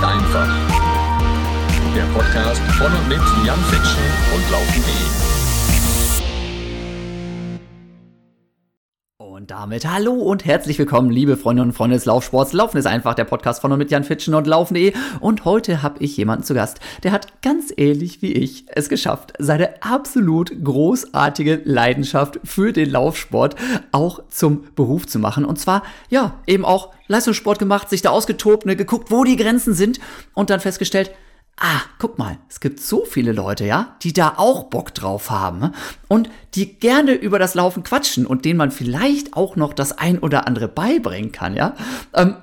Ist einfach. Der Podcast von und mit Jan Fitschen und Laufen.de. damit hallo und herzlich willkommen, liebe Freundinnen und Freunde des Laufsports. Laufen ist einfach der Podcast von und mit Jan Fitschen und Laufen.de. Und heute habe ich jemanden zu Gast, der hat ganz ähnlich wie ich es geschafft, seine absolut großartige Leidenschaft für den Laufsport auch zum Beruf zu machen. Und zwar, ja, eben auch Leistungssport gemacht, sich da ausgetobt, ne, geguckt, wo die Grenzen sind und dann festgestellt, ah, guck mal, es gibt so viele Leute, ja, die da auch Bock drauf haben und die gerne über das Laufen quatschen und denen man vielleicht auch noch das ein oder andere beibringen kann, ja. Ähm,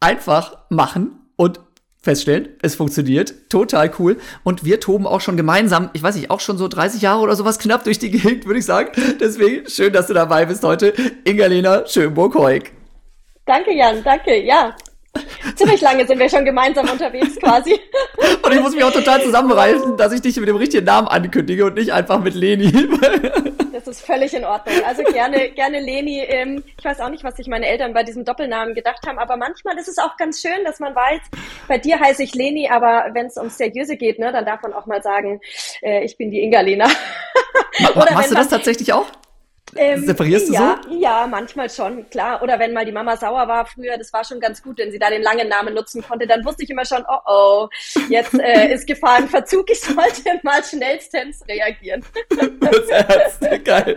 einfach machen und feststellen, es funktioniert, total cool. Und wir toben auch schon gemeinsam, ich weiß nicht, auch schon so 30 Jahre oder sowas knapp durch die Gegend, würde ich sagen. Deswegen schön, dass du dabei bist heute, Ingalena Schönburg-Heuk. Danke, Jan, danke, ja. Ziemlich lange sind wir schon gemeinsam unterwegs quasi. Und ich muss mich auch total zusammenreißen, dass ich dich mit dem richtigen Namen ankündige und nicht einfach mit Leni. Das ist völlig in Ordnung. Also gerne, gerne Leni. Ähm, ich weiß auch nicht, was sich meine Eltern bei diesem Doppelnamen gedacht haben, aber manchmal ist es auch ganz schön, dass man weiß, bei dir heiße ich Leni, aber wenn es ums Seriöse geht, ne, dann darf man auch mal sagen, äh, ich bin die Inga-Lena. Machst du das tatsächlich auch? Ähm, Separierst du ja, so? Ja, manchmal schon, klar. Oder wenn mal die Mama sauer war früher, das war schon ganz gut, wenn sie da den langen Namen nutzen konnte, dann wusste ich immer schon, oh oh, jetzt äh, ist Verzug, ich sollte mal schnellstens reagieren. Das Ernst, geil.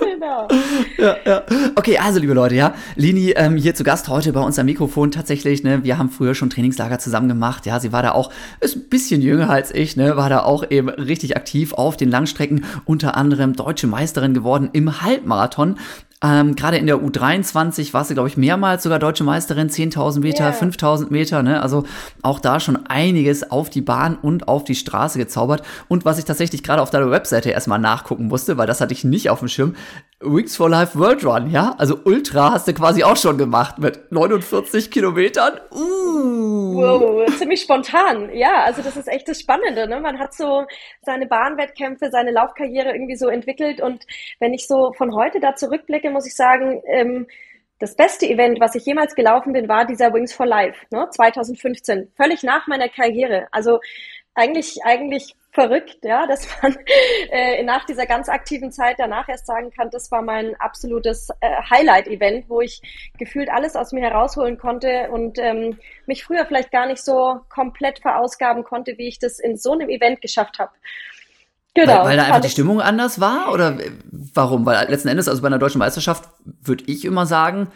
genau. Ja, ja. Okay, also liebe Leute, ja, Lini ähm, hier zu Gast heute bei uns am Mikrofon tatsächlich, ne, wir haben früher schon Trainingslager zusammen gemacht, ja, sie war da auch, ist ein bisschen jünger als ich, ne, war da auch eben richtig aktiv auf den Langstrecken, unter anderem deutsche Meisterin geworden geworden im Halbmarathon. Ähm, Gerade in der U23 war sie, glaube ich, mehrmals sogar deutsche Meisterin, 10.000 Meter, yeah. 5.000 Meter, ne? Also auch da schon einiges auf die Bahn und auf die Straße gezaubert. Und was ich tatsächlich gerade auf deiner Webseite erstmal nachgucken musste, weil das hatte ich nicht auf dem Schirm, Wings for Life World Run, ja? Also Ultra hast du quasi auch schon gemacht mit 49 Kilometern. Uh. Wow, ziemlich spontan. Ja, also das ist echt das Spannende, ne? Man hat so seine Bahnwettkämpfe, seine Laufkarriere irgendwie so entwickelt und wenn ich so von heute da zurückblicke, muss ich sagen, ähm, das beste Event, was ich jemals gelaufen bin, war dieser Wings for Life, ne? 2015. Völlig nach meiner Karriere. Also eigentlich, eigentlich verrückt, ja, dass man äh, nach dieser ganz aktiven Zeit danach erst sagen kann, das war mein absolutes äh, Highlight-Event, wo ich gefühlt alles aus mir herausholen konnte und ähm, mich früher vielleicht gar nicht so komplett verausgaben konnte, wie ich das in so einem Event geschafft habe. Genau. Weil, weil da einfach die Stimmung anders war? Oder warum? Weil letzten Endes, also bei einer deutschen Meisterschaft, würde ich immer sagen,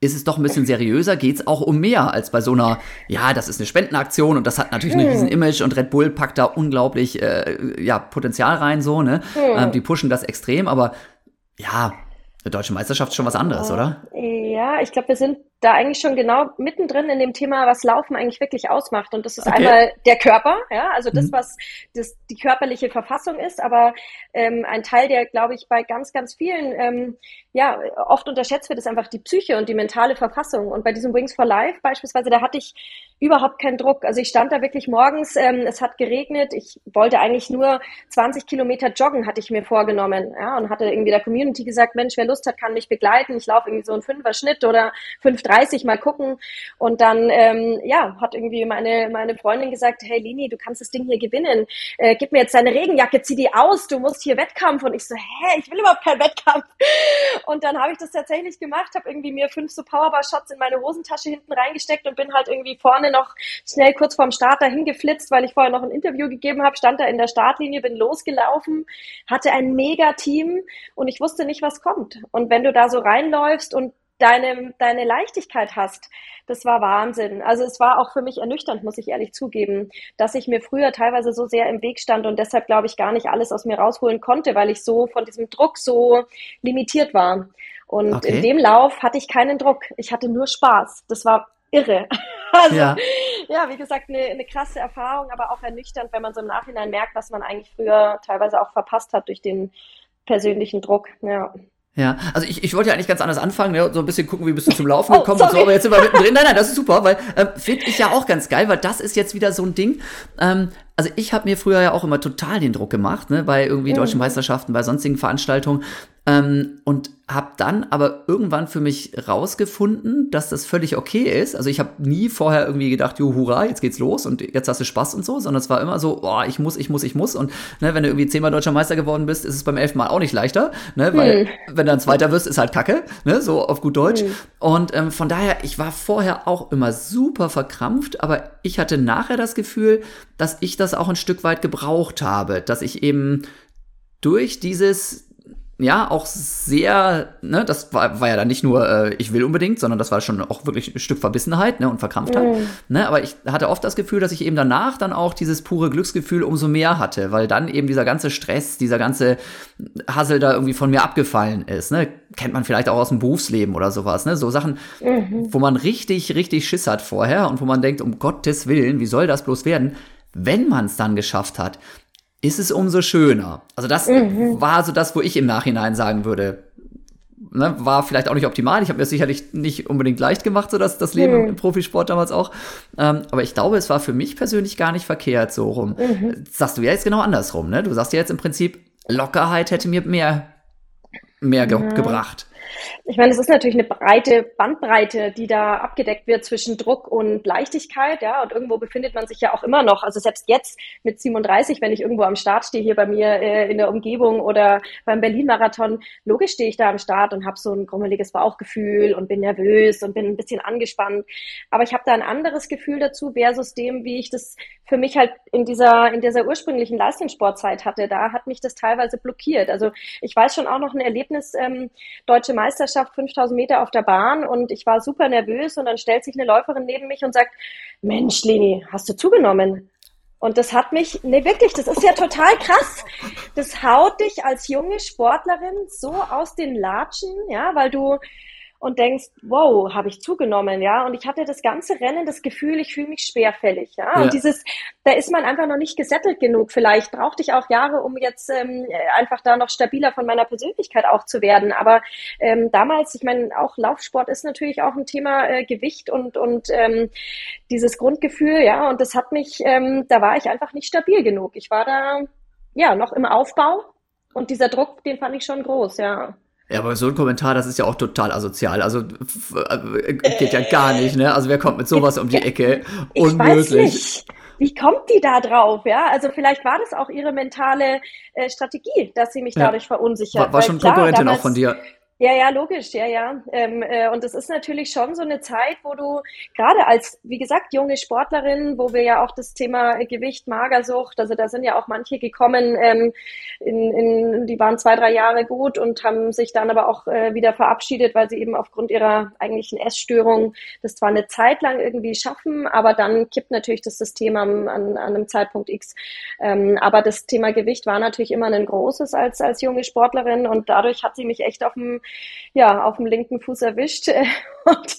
ist es doch ein bisschen seriöser, geht es auch um mehr als bei so einer, ja, das ist eine Spendenaktion und das hat natürlich ein riesen Image und Red Bull packt da unglaublich äh, ja, Potenzial rein, so, ne? Ähm, die pushen das extrem, aber ja, eine deutsche Meisterschaft ist schon was anderes, oder? Ja, ich glaube, wir sind da eigentlich schon genau mittendrin in dem Thema, was Laufen eigentlich wirklich ausmacht. Und das ist okay. einmal der Körper, ja, also das, mhm. was das, die körperliche Verfassung ist, aber ähm, ein Teil, der, glaube ich, bei ganz, ganz vielen ähm, ja oft unterschätzt wird, ist einfach die Psyche und die mentale Verfassung. Und bei diesem Wings for Life beispielsweise, da hatte ich überhaupt keinen Druck. Also ich stand da wirklich morgens, ähm, es hat geregnet, ich wollte eigentlich nur 20 Kilometer joggen, hatte ich mir vorgenommen, ja, und hatte irgendwie der Community gesagt, Mensch, wer Lust hat, kann mich begleiten. Ich laufe irgendwie so einen Fünfer Schnitt oder fünf 30 mal gucken. Und dann, ähm, ja, hat irgendwie meine, meine Freundin gesagt, hey Lini, du kannst das Ding hier gewinnen. Äh, gib mir jetzt deine Regenjacke, zieh die aus, du musst hier Wettkampf. Und ich so, hä, ich will überhaupt keinen Wettkampf. Und dann habe ich das tatsächlich gemacht, habe irgendwie mir fünf so Powerbar-Shots in meine Hosentasche hinten reingesteckt und bin halt irgendwie vorne noch schnell kurz vorm Start dahin geflitzt, weil ich vorher noch ein Interview gegeben habe, stand da in der Startlinie, bin losgelaufen, hatte ein mega Team und ich wusste nicht, was kommt. Und wenn du da so reinläufst und deine, deine Leichtigkeit hast. Das war Wahnsinn. Also es war auch für mich ernüchternd, muss ich ehrlich zugeben, dass ich mir früher teilweise so sehr im Weg stand und deshalb, glaube ich, gar nicht alles aus mir rausholen konnte, weil ich so von diesem Druck so limitiert war. Und okay. in dem Lauf hatte ich keinen Druck. Ich hatte nur Spaß. Das war irre. Also, ja. ja, wie gesagt, eine, eine krasse Erfahrung, aber auch ernüchternd, wenn man so im Nachhinein merkt, was man eigentlich früher teilweise auch verpasst hat durch den persönlichen Druck. Ja. Ja, also ich, ich wollte ja eigentlich ganz anders anfangen, ne? so ein bisschen gucken, wie bist du zum Laufen oh, gekommen oh, und so, aber jetzt sind wir mittendrin. Nein, nein, das ist super, weil äh, finde ich ja auch ganz geil, weil das ist jetzt wieder so ein Ding. Ähm, also ich habe mir früher ja auch immer total den Druck gemacht, ne, bei irgendwie mhm. deutschen Meisterschaften, bei sonstigen Veranstaltungen. Ähm, und habe dann aber irgendwann für mich rausgefunden, dass das völlig okay ist. Also ich habe nie vorher irgendwie gedacht, jo, hurra, jetzt geht's los und jetzt hast du Spaß und so, sondern es war immer so, oh, ich muss, ich muss, ich muss. Und ne, wenn du irgendwie zehnmal deutscher Meister geworden bist, ist es beim elften Mal auch nicht leichter, ne, weil hm. wenn du dann Zweiter wirst, ist halt Kacke, ne, so auf gut Deutsch. Hm. Und ähm, von daher, ich war vorher auch immer super verkrampft, aber ich hatte nachher das Gefühl, dass ich das auch ein Stück weit gebraucht habe, dass ich eben durch dieses ja auch sehr, ne, das war, war ja dann nicht nur, äh, ich will unbedingt, sondern das war schon auch wirklich ein Stück Verbissenheit ne, und Verkrampftheit. Mm. Ne, aber ich hatte oft das Gefühl, dass ich eben danach dann auch dieses pure Glücksgefühl umso mehr hatte, weil dann eben dieser ganze Stress, dieser ganze Hassel da irgendwie von mir abgefallen ist. Ne? Kennt man vielleicht auch aus dem Berufsleben oder sowas. Ne? So Sachen, mhm. wo man richtig, richtig Schiss hat vorher und wo man denkt, um Gottes Willen, wie soll das bloß werden? Wenn man es dann geschafft hat, ist es umso schöner. Also das mhm. war so das, wo ich im Nachhinein sagen würde, ne, war vielleicht auch nicht optimal. Ich habe mir sicherlich nicht unbedingt leicht gemacht, so das, das Leben mhm. im Profisport damals auch. Ähm, aber ich glaube, es war für mich persönlich gar nicht verkehrt so rum. Mhm. Sagst du ja jetzt genau andersrum, ne? Du sagst ja jetzt im Prinzip, Lockerheit hätte mir mehr, mehr ge ja. gebracht. Ich meine, es ist natürlich eine breite Bandbreite, die da abgedeckt wird zwischen Druck und Leichtigkeit, ja, und irgendwo befindet man sich ja auch immer noch. Also selbst jetzt mit 37, wenn ich irgendwo am Start stehe, hier bei mir äh, in der Umgebung oder beim Berlin-Marathon, logisch stehe ich da am Start und habe so ein grummeliges Bauchgefühl und bin nervös und bin ein bisschen angespannt. Aber ich habe da ein anderes Gefühl dazu versus dem, wie ich das für mich halt in dieser, in dieser ursprünglichen Leistungssportzeit hatte. Da hat mich das teilweise blockiert. Also ich weiß schon auch noch ein Erlebnis, ähm, Deutsche Meisterschaft, 5000 Meter auf der Bahn und ich war super nervös und dann stellt sich eine Läuferin neben mich und sagt, Mensch, Leni, hast du zugenommen? Und das hat mich, nee, wirklich, das ist ja total krass. Das haut dich als junge Sportlerin so aus den Latschen, ja, weil du, und denkst, wow, habe ich zugenommen, ja. Und ich hatte das ganze Rennen das Gefühl, ich fühle mich schwerfällig, ja? ja. Und dieses, da ist man einfach noch nicht gesettelt genug. Vielleicht brauchte ich auch Jahre, um jetzt ähm, einfach da noch stabiler von meiner Persönlichkeit auch zu werden. Aber ähm, damals, ich meine, auch Laufsport ist natürlich auch ein Thema äh, Gewicht und und ähm, dieses Grundgefühl, ja. Und das hat mich, ähm, da war ich einfach nicht stabil genug. Ich war da ja noch im Aufbau und dieser Druck, den fand ich schon groß, ja. Ja, aber so ein Kommentar, das ist ja auch total asozial. Also äh, geht ja gar nicht, ne? Also wer kommt mit sowas um die Ecke? Unmöglich. Wie kommt die da drauf? Ja, also vielleicht war das auch ihre mentale äh, Strategie, dass sie mich dadurch ja. verunsichert. War, war schon Konkurrentin damals, auch von dir. Ja, ja, logisch, ja, ja. Ähm, äh, und es ist natürlich schon so eine Zeit, wo du gerade als, wie gesagt, junge Sportlerin, wo wir ja auch das Thema Gewicht, Magersucht, also da sind ja auch manche gekommen, ähm, in, in, die waren zwei, drei Jahre gut und haben sich dann aber auch äh, wieder verabschiedet, weil sie eben aufgrund ihrer eigentlichen Essstörung das zwar eine Zeit lang irgendwie schaffen, aber dann kippt natürlich das System am, an, an einem Zeitpunkt X. Ähm, aber das Thema Gewicht war natürlich immer ein großes als, als junge Sportlerin und dadurch hat sie mich echt auf dem ja, auf dem linken Fuß erwischt. Und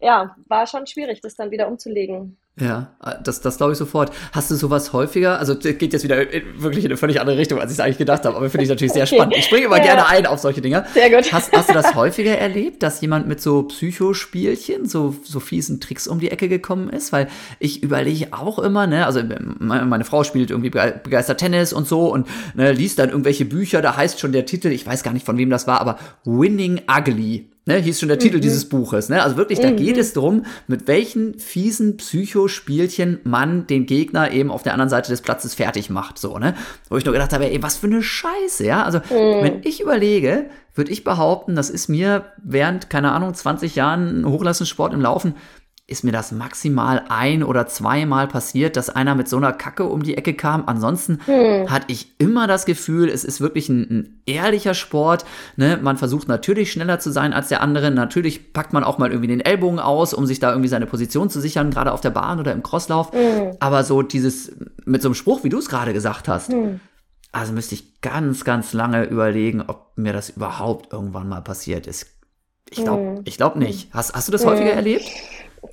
ja, war schon schwierig, das dann wieder umzulegen. Ja, das, das glaube ich sofort. Hast du sowas häufiger? Also geht jetzt wieder wirklich in eine völlig andere Richtung, als ich es eigentlich gedacht habe, aber finde ich natürlich sehr okay. spannend. Ich springe immer ja. gerne ein auf solche Dinge. Sehr gut. Hast, hast du das häufiger erlebt, dass jemand mit so Psychospielchen, so, so fiesen Tricks um die Ecke gekommen ist? Weil ich überlege auch immer, ne, also meine Frau spielt irgendwie begeistert Tennis und so und ne, liest dann irgendwelche Bücher, da heißt schon der Titel, ich weiß gar nicht von wem das war, aber Winning Ugly ne, hieß schon der Titel mhm. dieses Buches. Ne? Also wirklich, da mhm. geht es darum, mit welchen fiesen Psychospielchen man den Gegner eben auf der anderen Seite des Platzes fertig macht. So, ne? Wo ich nur gedacht habe, ey, was für eine Scheiße, ja. Also, mhm. wenn ich überlege, würde ich behaupten, das ist mir während, keine Ahnung, 20 Jahren Hochleistungssport im Laufen ist mir das maximal ein oder zweimal passiert, dass einer mit so einer Kacke um die Ecke kam. Ansonsten hm. hatte ich immer das Gefühl, es ist wirklich ein, ein ehrlicher Sport. Ne? Man versucht natürlich schneller zu sein als der andere. Natürlich packt man auch mal irgendwie den Ellbogen aus, um sich da irgendwie seine Position zu sichern, gerade auf der Bahn oder im Crosslauf. Hm. Aber so dieses mit so einem Spruch, wie du es gerade gesagt hast, hm. also müsste ich ganz, ganz lange überlegen, ob mir das überhaupt irgendwann mal passiert ist. Ich glaube hm. ich glaub nicht. Hast, hast du das häufiger hm. erlebt?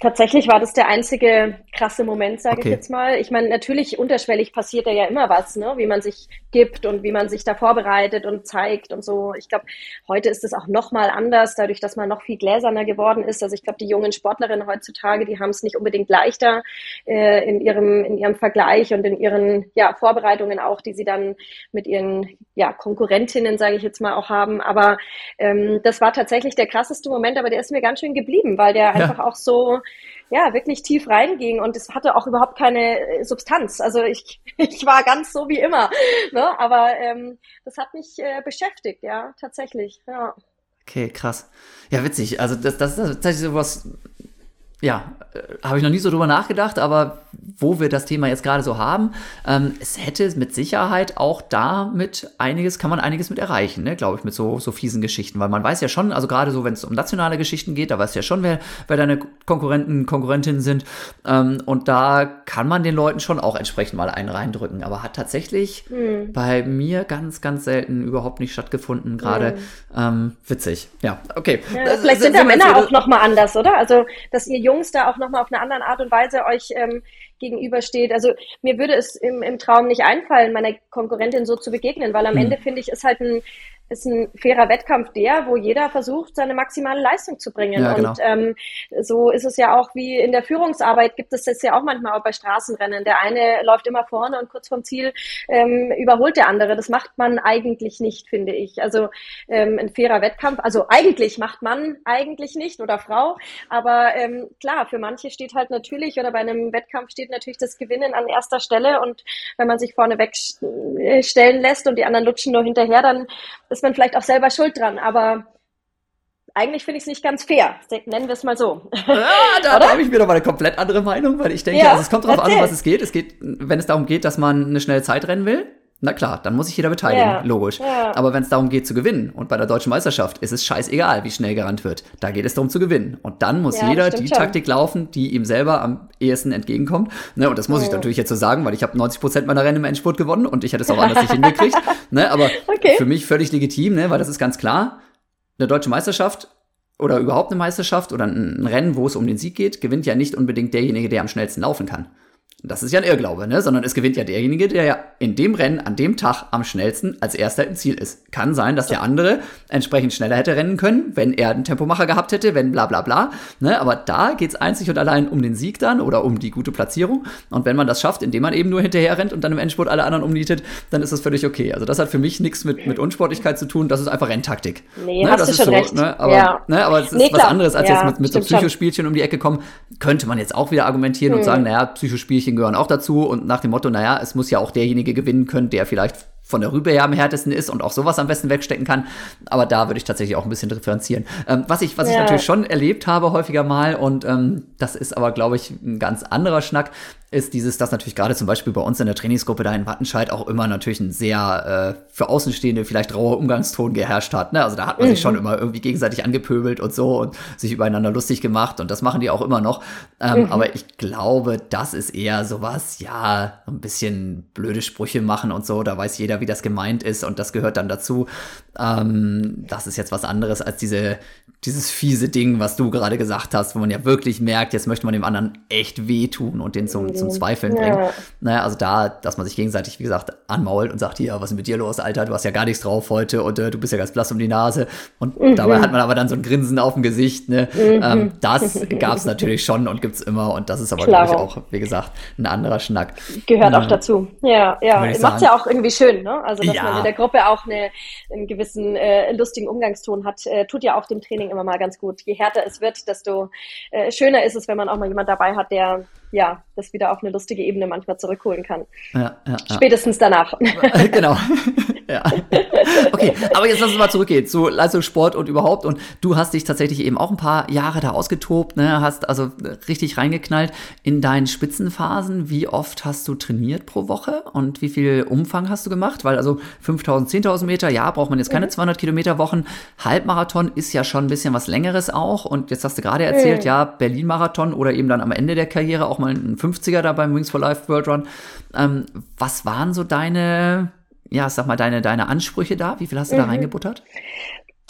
Tatsächlich war das der einzige krasse Moment, sage okay. ich jetzt mal. Ich meine, natürlich unterschwellig passiert ja immer was, ne? wie man sich gibt und wie man sich da vorbereitet und zeigt und so. Ich glaube, heute ist es auch noch mal anders, dadurch, dass man noch viel gläserner geworden ist. Also ich glaube, die jungen Sportlerinnen heutzutage, die haben es nicht unbedingt leichter äh, in ihrem in ihrem Vergleich und in ihren ja, Vorbereitungen auch, die sie dann mit ihren ja, Konkurrentinnen, sage ich jetzt mal, auch haben. Aber ähm, das war tatsächlich der krasseste Moment, aber der ist mir ganz schön geblieben, weil der ja. einfach auch so ja, wirklich tief reinging und es hatte auch überhaupt keine äh, Substanz. Also ich, ich war ganz so wie immer. Ne? Aber ähm, das hat mich äh, beschäftigt, ja, tatsächlich. Ja. Okay, krass. Ja, witzig. Also das, das ist tatsächlich sowas, ja, äh, habe ich noch nie so drüber nachgedacht, aber wo wir das Thema jetzt gerade so haben, ähm, es hätte mit Sicherheit auch damit einiges, kann man einiges mit erreichen, ne, glaube ich, mit so, so fiesen Geschichten, weil man weiß ja schon, also gerade so, wenn es um nationale Geschichten geht, da weiß ja schon, wer, wer deine Konkurrenten, Konkurrentinnen sind ähm, und da kann man den Leuten schon auch entsprechend mal einen reindrücken, aber hat tatsächlich mhm. bei mir ganz, ganz selten überhaupt nicht stattgefunden, gerade mhm. ähm, witzig, ja, okay. Ja, vielleicht sind da Männer auch nochmal anders, oder? Also, dass ihr Jungs da auch nochmal auf eine andere Art und Weise euch ähm, gegenübersteht. Also mir würde es im, im Traum nicht einfallen, meiner Konkurrentin so zu begegnen, weil am mhm. Ende finde ich, ist halt ein ist ein fairer Wettkampf der, wo jeder versucht, seine maximale Leistung zu bringen. Ja, genau. Und ähm, so ist es ja auch wie in der Führungsarbeit gibt es das ja auch manchmal auch bei Straßenrennen. Der eine läuft immer vorne und kurz vorm Ziel ähm, überholt der andere. Das macht man eigentlich nicht, finde ich. Also ähm, ein fairer Wettkampf, also eigentlich macht man eigentlich nicht oder Frau, aber ähm, klar, für manche steht halt natürlich oder bei einem Wettkampf steht natürlich das Gewinnen an erster Stelle und wenn man sich vorne wegstellen lässt und die anderen lutschen nur hinterher, dann ist man vielleicht auch selber schuld dran, aber eigentlich finde ich es nicht ganz fair. Nennen wir es mal so. Ja, da, da habe ich mir doch mal eine komplett andere Meinung, weil ich denke, ja, also es kommt darauf an, was es geht. Es geht, wenn es darum geht, dass man eine schnelle Zeit rennen will, na klar, dann muss sich jeder beteiligen, ja, logisch. Ja. Aber wenn es darum geht zu gewinnen und bei der deutschen Meisterschaft ist es scheißegal, wie schnell gerannt wird. Da geht es darum zu gewinnen. Und dann muss ja, jeder die schon. Taktik laufen, die ihm selber am ehesten entgegenkommt. Ne, und das muss ich natürlich jetzt so sagen, weil ich habe 90 Prozent meiner Rennen im Endspurt gewonnen und ich hätte es auch anders nicht hingekriegt. Ne, aber okay. für mich völlig legitim, ne, weil das ist ganz klar. Eine deutsche Meisterschaft oder überhaupt eine Meisterschaft oder ein Rennen, wo es um den Sieg geht, gewinnt ja nicht unbedingt derjenige, der am schnellsten laufen kann. Das ist ja ein Irrglaube, ne? sondern es gewinnt ja derjenige, der ja in dem Rennen an dem Tag am schnellsten als erster im Ziel ist. Kann sein, dass der andere entsprechend schneller hätte rennen können, wenn er einen Tempomacher gehabt hätte, wenn bla bla bla. Ne? Aber da geht's einzig und allein um den Sieg dann oder um die gute Platzierung. Und wenn man das schafft, indem man eben nur hinterher rennt und dann im Endspurt alle anderen umnietet, dann ist das völlig okay. Also das hat für mich nichts mit, mit Unsportlichkeit zu tun, das ist einfach Renntaktik. Nee, ne? hast das du schon so, recht. Ne? Aber, ja. ne? aber es ist nee, was anderes, als ja, jetzt mit, mit so Psychospielchen um die Ecke kommen. Könnte man jetzt auch wieder argumentieren hm. und sagen, naja, Psychospielchen gehören auch dazu und nach dem Motto, naja, es muss ja auch derjenige gewinnen können, der vielleicht von der Rübe her am härtesten ist und auch sowas am besten wegstecken kann. Aber da würde ich tatsächlich auch ein bisschen differenzieren. Ähm, was ich, was ja. ich natürlich schon erlebt habe häufiger mal und ähm, das ist aber, glaube ich, ein ganz anderer Schnack, ist dieses, dass natürlich gerade zum Beispiel bei uns in der Trainingsgruppe da in Wattenscheid auch immer natürlich ein sehr äh, für Außenstehende vielleicht rauer Umgangston geherrscht hat. Ne? Also da hat man mhm. sich schon immer irgendwie gegenseitig angepöbelt und so und sich übereinander lustig gemacht und das machen die auch immer noch. Ähm, mhm. Aber ich glaube, das ist eher sowas, ja, ein bisschen blöde Sprüche machen und so. Da weiß jeder, wie das gemeint ist und das gehört dann dazu. Ähm, das ist jetzt was anderes als diese, dieses fiese Ding, was du gerade gesagt hast, wo man ja wirklich merkt, jetzt möchte man dem anderen echt wehtun und den zum, zum Zweifeln ja. bringen. Naja, also da, dass man sich gegenseitig, wie gesagt, anmault und sagt, hier, was ist mit dir los, Alter, du hast ja gar nichts drauf heute und äh, du bist ja ganz blass um die Nase. Und mhm. dabei hat man aber dann so ein Grinsen auf dem Gesicht. Ne? Mhm. Ähm, das gab es natürlich schon und gibt es immer und das ist aber, glaube ich, auch, wie gesagt, ein anderer Schnack. Gehört ja. auch dazu. Ja, ja. Macht ja auch irgendwie schön, ne? Also, dass ja. man in der Gruppe auch eine, einen gewissen äh, lustigen Umgangston hat, äh, tut ja auch dem Training immer mal ganz gut. Je härter es wird, desto äh, schöner ist es, wenn man auch mal jemand dabei hat, der ja, das wieder auf eine lustige Ebene manchmal zurückholen kann. Ja, ja, ja. Spätestens danach. genau. ja. Okay, aber jetzt lass uns mal zurückgehen zu Leistungssport und überhaupt. Und du hast dich tatsächlich eben auch ein paar Jahre da ausgetobt, ne? hast also richtig reingeknallt in deinen Spitzenphasen. Wie oft hast du trainiert pro Woche und wie viel Umfang hast du gemacht? Weil also 5000, 10.000 Meter, ja, braucht man jetzt keine mhm. 200 Kilometer Wochen. Halbmarathon ist ja schon ein bisschen was längeres auch. Und jetzt hast du gerade erzählt, mhm. ja, Berlin-Marathon oder eben dann am Ende der Karriere auch mal ein 50er da beim Wings for Life World Run. Ähm, was waren so deine, ja, sag mal, deine, deine Ansprüche da? Wie viel hast du mhm. da reingebuttert?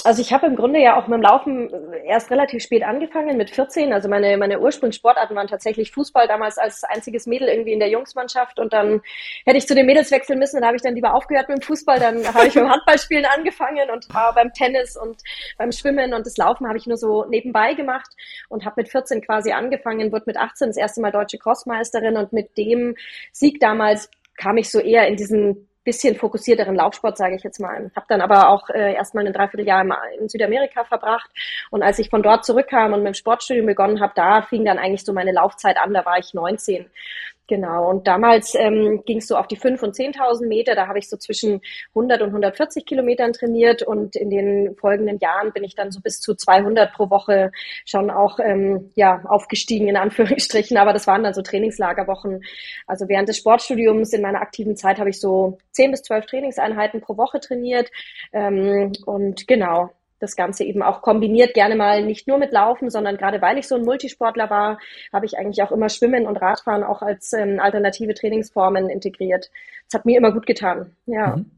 Also ich habe im Grunde ja auch mit dem Laufen erst relativ spät angefangen, mit 14. Also meine, meine Ursprungssportarten waren tatsächlich Fußball, damals als einziges Mädel irgendwie in der Jungsmannschaft. Und dann hätte ich zu den Mädels wechseln müssen, dann habe ich dann lieber aufgehört mit dem Fußball. Dann habe ich mit dem Handballspielen angefangen und war beim Tennis und beim Schwimmen und das Laufen habe ich nur so nebenbei gemacht und habe mit 14 quasi angefangen, wurde mit 18 das erste Mal deutsche Crossmeisterin und mit dem Sieg damals kam ich so eher in diesen bisschen fokussierteren Laufsport, sage ich jetzt mal. Habe dann aber auch äh, erstmal ein Dreivierteljahr in, Südamerika verbracht. Und als ich von dort zurückkam und mit dem Sportstudium begonnen habe, da fing dann eigentlich so meine Laufzeit an. Da war ich 19. Genau, und damals ähm, ging es so auf die 5.000 und 10.000 Meter. Da habe ich so zwischen 100 und 140 Kilometern trainiert und in den folgenden Jahren bin ich dann so bis zu 200 pro Woche schon auch ähm, ja, aufgestiegen, in Anführungsstrichen. Aber das waren dann so Trainingslagerwochen. Also während des Sportstudiums in meiner aktiven Zeit habe ich so 10 bis 12 Trainingseinheiten pro Woche trainiert. Ähm, und genau, das Ganze eben auch kombiniert, gerne mal nicht nur mit Laufen, sondern gerade weil ich so ein Multisportler war, habe ich eigentlich auch immer Schwimmen und Radfahren auch als ähm, alternative Trainingsformen integriert. Das hat mir immer gut getan. Ja. Mhm.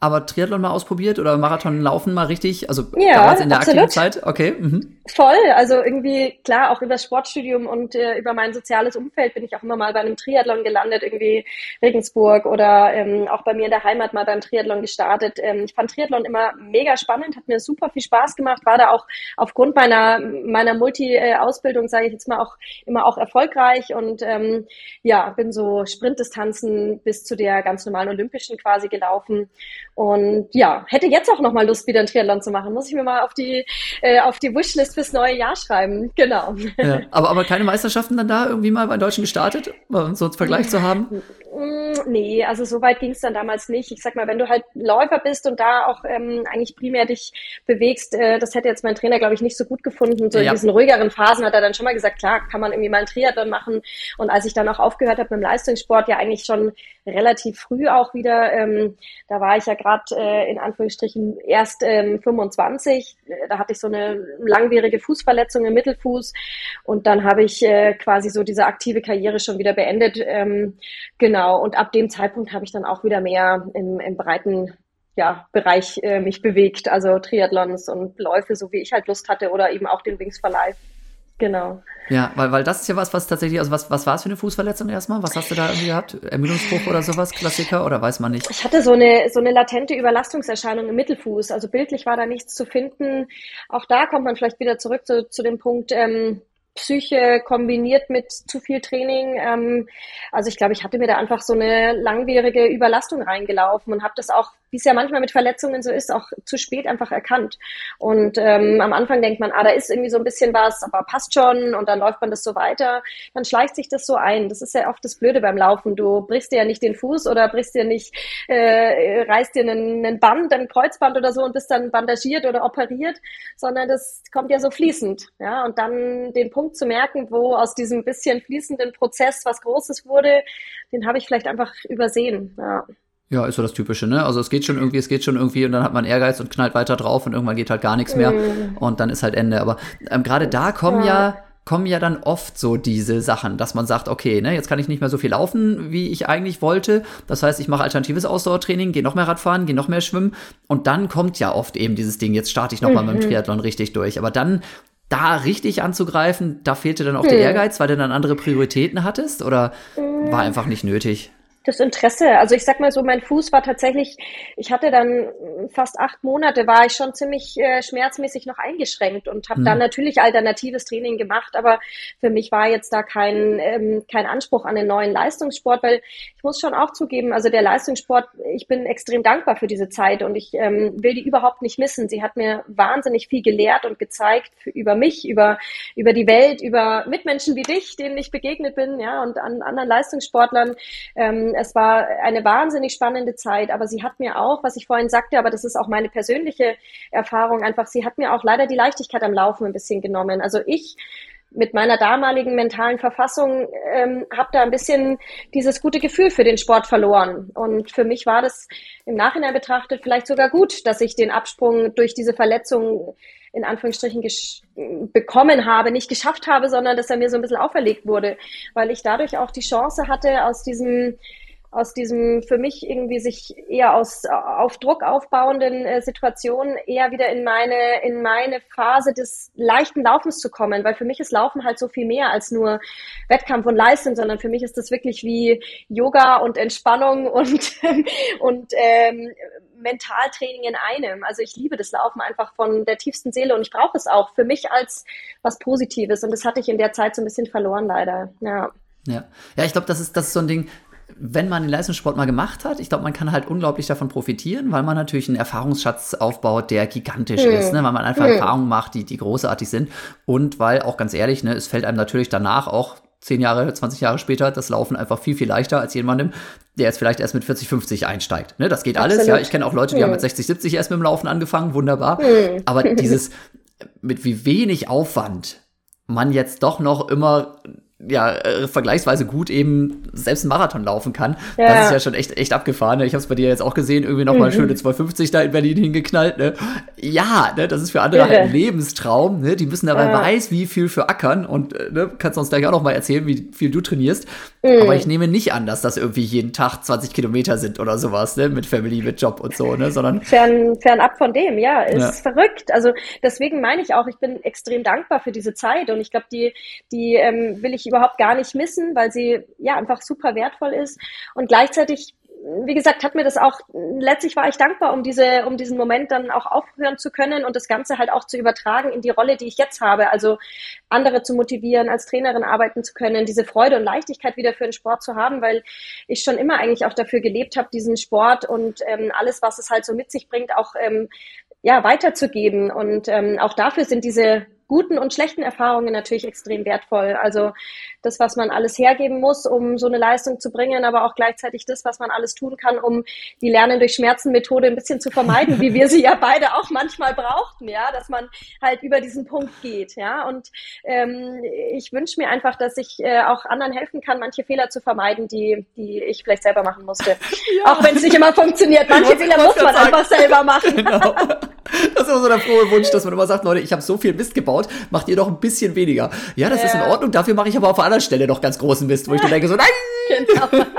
Aber Triathlon mal ausprobiert oder Marathon laufen mal richtig? Also ja, damals in der absolut. aktiven Zeit? Okay. Mhm. Voll. Also irgendwie, klar, auch über das Sportstudium und äh, über mein soziales Umfeld bin ich auch immer mal bei einem Triathlon gelandet, irgendwie Regensburg oder ähm, auch bei mir in der Heimat mal beim Triathlon gestartet. Ähm, ich fand Triathlon immer mega spannend, hat mir super viel Spaß gemacht, war da auch aufgrund meiner, meiner Multi-Ausbildung, sage ich jetzt mal, auch immer auch erfolgreich und ähm, ja, bin so Sprintdistanzen bis zu der ganz normalen Olympischen quasi gelaufen. Und ja, hätte jetzt auch noch mal Lust, wieder ein Triathlon zu machen. Muss ich mir mal auf die, äh, auf die Wishlist fürs neue Jahr schreiben. Genau. Ja, aber, aber keine Meisterschaften dann da irgendwie mal bei Deutschen gestartet, um so einen Vergleich zu haben? Mm, nee, also so weit ging es dann damals nicht. Ich sag mal, wenn du halt Läufer bist und da auch ähm, eigentlich primär dich bewegst, äh, das hätte jetzt mein Trainer, glaube ich, nicht so gut gefunden. So ja. in diesen ruhigeren Phasen hat er dann schon mal gesagt, klar, kann man irgendwie mal ein Triathlon machen. Und als ich dann auch aufgehört habe mit dem Leistungssport, ja eigentlich schon relativ früh auch wieder, ähm, da war ich ja gerade äh, in Anführungsstrichen erst ähm, 25. Da hatte ich so eine langwierige Fußverletzung im Mittelfuß und dann habe ich äh, quasi so diese aktive Karriere schon wieder beendet. Ähm, genau, und ab dem Zeitpunkt habe ich dann auch wieder mehr im, im breiten ja, Bereich äh, mich bewegt, also Triathlons und Läufe, so wie ich halt Lust hatte oder eben auch den Wings for Life. Genau. Ja, weil, weil das ist ja was, was tatsächlich, also was, was war es für eine Fußverletzung erstmal? Was hast du da irgendwie gehabt? Ermüdungsbruch oder sowas, Klassiker oder weiß man nicht? Ich hatte so eine, so eine latente Überlastungserscheinung im Mittelfuß. Also bildlich war da nichts zu finden. Auch da kommt man vielleicht wieder zurück zu, zu dem Punkt, ähm, Psyche kombiniert mit zu viel Training. Ähm, also ich glaube, ich hatte mir da einfach so eine langwierige Überlastung reingelaufen und habe das auch, wie es ja manchmal mit Verletzungen so ist, auch zu spät einfach erkannt. Und ähm, am Anfang denkt man, ah, da ist irgendwie so ein bisschen was, aber passt schon und dann läuft man das so weiter. Dann schleicht sich das so ein. Das ist ja oft das Blöde beim Laufen. Du brichst dir ja nicht den Fuß oder brichst dir nicht, äh, reißt dir einen, einen Band, ein Kreuzband oder so und bist dann bandagiert oder operiert, sondern das kommt ja so fließend. Ja, und dann den Punkt Punkt zu merken, wo aus diesem bisschen fließenden Prozess was Großes wurde, den habe ich vielleicht einfach übersehen. Ja. Ja, ist so das Typische, ne? Also es geht schon irgendwie, es geht schon irgendwie und dann hat man Ehrgeiz und knallt weiter drauf und irgendwann geht halt gar nichts mehr mm. und dann ist halt Ende. Aber ähm, gerade da kommen ja. ja kommen ja dann oft so diese Sachen, dass man sagt, okay, ne, jetzt kann ich nicht mehr so viel laufen, wie ich eigentlich wollte. Das heißt, ich mache alternatives Ausdauertraining, gehe noch mehr Radfahren, gehe noch mehr schwimmen und dann kommt ja oft eben dieses Ding, jetzt starte ich noch mal mhm. mit dem Triathlon richtig durch. Aber dann da richtig anzugreifen, da fehlte dann auch hm. der Ehrgeiz, weil du dann andere Prioritäten hattest oder hm. war einfach nicht nötig? Das Interesse. Also ich sag mal so, mein Fuß war tatsächlich, ich hatte dann fast acht Monate, war ich schon ziemlich äh, schmerzmäßig noch eingeschränkt und habe mhm. dann natürlich alternatives Training gemacht, aber für mich war jetzt da kein, ähm, kein Anspruch an den neuen Leistungssport, weil ich muss schon auch zugeben, also der Leistungssport, ich bin extrem dankbar für diese Zeit und ich ähm, will die überhaupt nicht missen. Sie hat mir wahnsinnig viel gelehrt und gezeigt für, über mich, über, über die Welt, über Mitmenschen wie dich, denen ich begegnet bin, ja, und an anderen Leistungssportlern. Ähm, es war eine wahnsinnig spannende Zeit, aber sie hat mir auch, was ich vorhin sagte, aber das ist auch meine persönliche Erfahrung einfach, sie hat mir auch leider die Leichtigkeit am Laufen ein bisschen genommen. Also ich mit meiner damaligen mentalen Verfassung ähm, habe da ein bisschen dieses gute Gefühl für den Sport verloren. Und für mich war das im Nachhinein betrachtet vielleicht sogar gut, dass ich den Absprung durch diese Verletzung in Anführungsstrichen bekommen habe, nicht geschafft habe, sondern dass er mir so ein bisschen auferlegt wurde, weil ich dadurch auch die Chance hatte, aus diesem aus diesem für mich irgendwie sich eher aus auf Druck aufbauenden äh, Situationen eher wieder in meine in meine Phase des leichten Laufens zu kommen, weil für mich ist Laufen halt so viel mehr als nur Wettkampf und Leistung, sondern für mich ist das wirklich wie Yoga und Entspannung und und ähm, Mentaltraining in einem. Also ich liebe das Laufen einfach von der tiefsten Seele und ich brauche es auch für mich als was Positives und das hatte ich in der Zeit so ein bisschen verloren leider. Ja. Ja, ja ich glaube, das ist, das ist so ein Ding, wenn man den Leistungssport mal gemacht hat, ich glaube, man kann halt unglaublich davon profitieren, weil man natürlich einen Erfahrungsschatz aufbaut, der gigantisch mhm. ist, ne? weil man einfach mhm. Erfahrungen macht, die, die großartig sind und weil auch ganz ehrlich, ne, es fällt einem natürlich danach auch zehn Jahre, 20 Jahre später das Laufen einfach viel, viel leichter als jemandem, der jetzt vielleicht erst mit 40, 50 einsteigt. Ne, das geht Absolut. alles. Ja, ich kenne auch Leute, die mhm. haben mit 60, 70 erst mit dem Laufen angefangen, wunderbar. Mhm. Aber dieses, mit wie wenig Aufwand man jetzt doch noch immer ja, äh, vergleichsweise gut eben selbst einen Marathon laufen kann. Ja. Das ist ja schon echt, echt abgefahren. Ne? Ich habe es bei dir jetzt auch gesehen, irgendwie nochmal mhm. schöne 250 da in Berlin hingeknallt. Ne? Ja, ne, das ist für andere halt ein Lebenstraum. Ne? Die müssen dabei ja. weiß, wie viel für ackern und äh, ne, kannst uns gleich auch noch mal erzählen, wie viel du trainierst. Mhm. Aber ich nehme nicht an, dass das irgendwie jeden Tag 20 Kilometer sind oder sowas, ne? Mit Family, mit Job und so, ne? Sondern. Fern, fernab von dem, ja, ist ja. verrückt. Also deswegen meine ich auch, ich bin extrem dankbar für diese Zeit und ich glaube, die, die ähm, will ich überhaupt gar nicht missen, weil sie ja einfach super wertvoll ist. Und gleichzeitig wie gesagt, hat mir das auch, letztlich war ich dankbar, um diese, um diesen Moment dann auch aufhören zu können und das Ganze halt auch zu übertragen in die Rolle, die ich jetzt habe. Also andere zu motivieren, als Trainerin arbeiten zu können, diese Freude und Leichtigkeit wieder für den Sport zu haben, weil ich schon immer eigentlich auch dafür gelebt habe, diesen Sport und ähm, alles, was es halt so mit sich bringt, auch ähm, ja, weiterzugeben. Und ähm, auch dafür sind diese guten und schlechten Erfahrungen natürlich extrem wertvoll. Also das, was man alles hergeben muss, um so eine Leistung zu bringen, aber auch gleichzeitig das, was man alles tun kann, um die Lernen durch Schmerzen Methode ein bisschen zu vermeiden, wie wir sie ja beide auch manchmal brauchten, ja, dass man halt über diesen Punkt geht, ja. Und ähm, ich wünsche mir einfach, dass ich äh, auch anderen helfen kann, manche Fehler zu vermeiden, die, die ich vielleicht selber machen musste. Ja. Auch wenn es nicht immer funktioniert. Manche Fehler muss man sagen. einfach selber machen. Genau. Das ist immer so der frohe Wunsch, dass man immer sagt, Leute, ich habe so viel Mist gebaut, macht ihr doch ein bisschen weniger. Ja, das ja. ist in Ordnung, dafür mache ich aber auf einer Stelle noch ganz großen Mist, wo ich dann denke so, nein! Genau.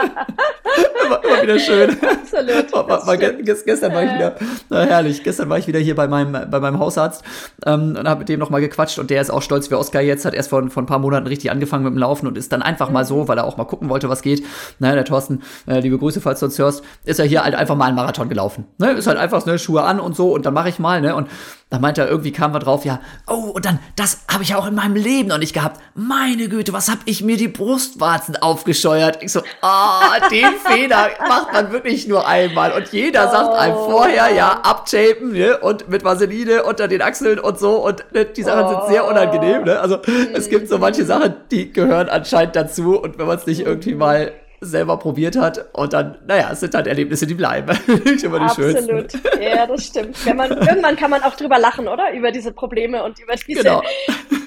immer, immer wieder schön. Absolut. War, war, gestern war ich wieder, na herrlich, gestern war ich wieder hier bei meinem, bei meinem Hausarzt ähm, und habe mit dem nochmal gequatscht und der ist auch stolz wie Oskar jetzt, hat erst vor, vor ein paar Monaten richtig angefangen mit dem Laufen und ist dann einfach mhm. mal so, weil er auch mal gucken wollte, was geht. Naja, der Thorsten, äh, liebe Grüße, falls du uns hörst, ist er hier halt einfach mal einen Marathon gelaufen. Ne? Ist halt einfach ne, Schuhe an und so und dann mache ich mal, ne? Und da meinte er, irgendwie kam er drauf, ja, oh, und dann, das habe ich auch in meinem Leben noch nicht gehabt. Meine Güte, was hab ich mir die Brustwarzen aufgescheuert? Ich so, ah, oh, den Fehler macht man wirklich nur einmal. Und jeder oh. sagt einem vorher, ja, abtapen, ne, und mit Vaseline unter den Achseln und so. Und ne, die Sachen oh. sind sehr unangenehm, ne? Also, es gibt so manche Sachen, die gehören anscheinend dazu. Und wenn man es nicht irgendwie mal selber probiert hat und dann, naja, es sind halt Erlebnisse, die bleiben. nicht immer die Absolut. Schönsten. Ja, das stimmt. Wenn man, irgendwann kann man auch drüber lachen, oder? Über diese Probleme und über diese genau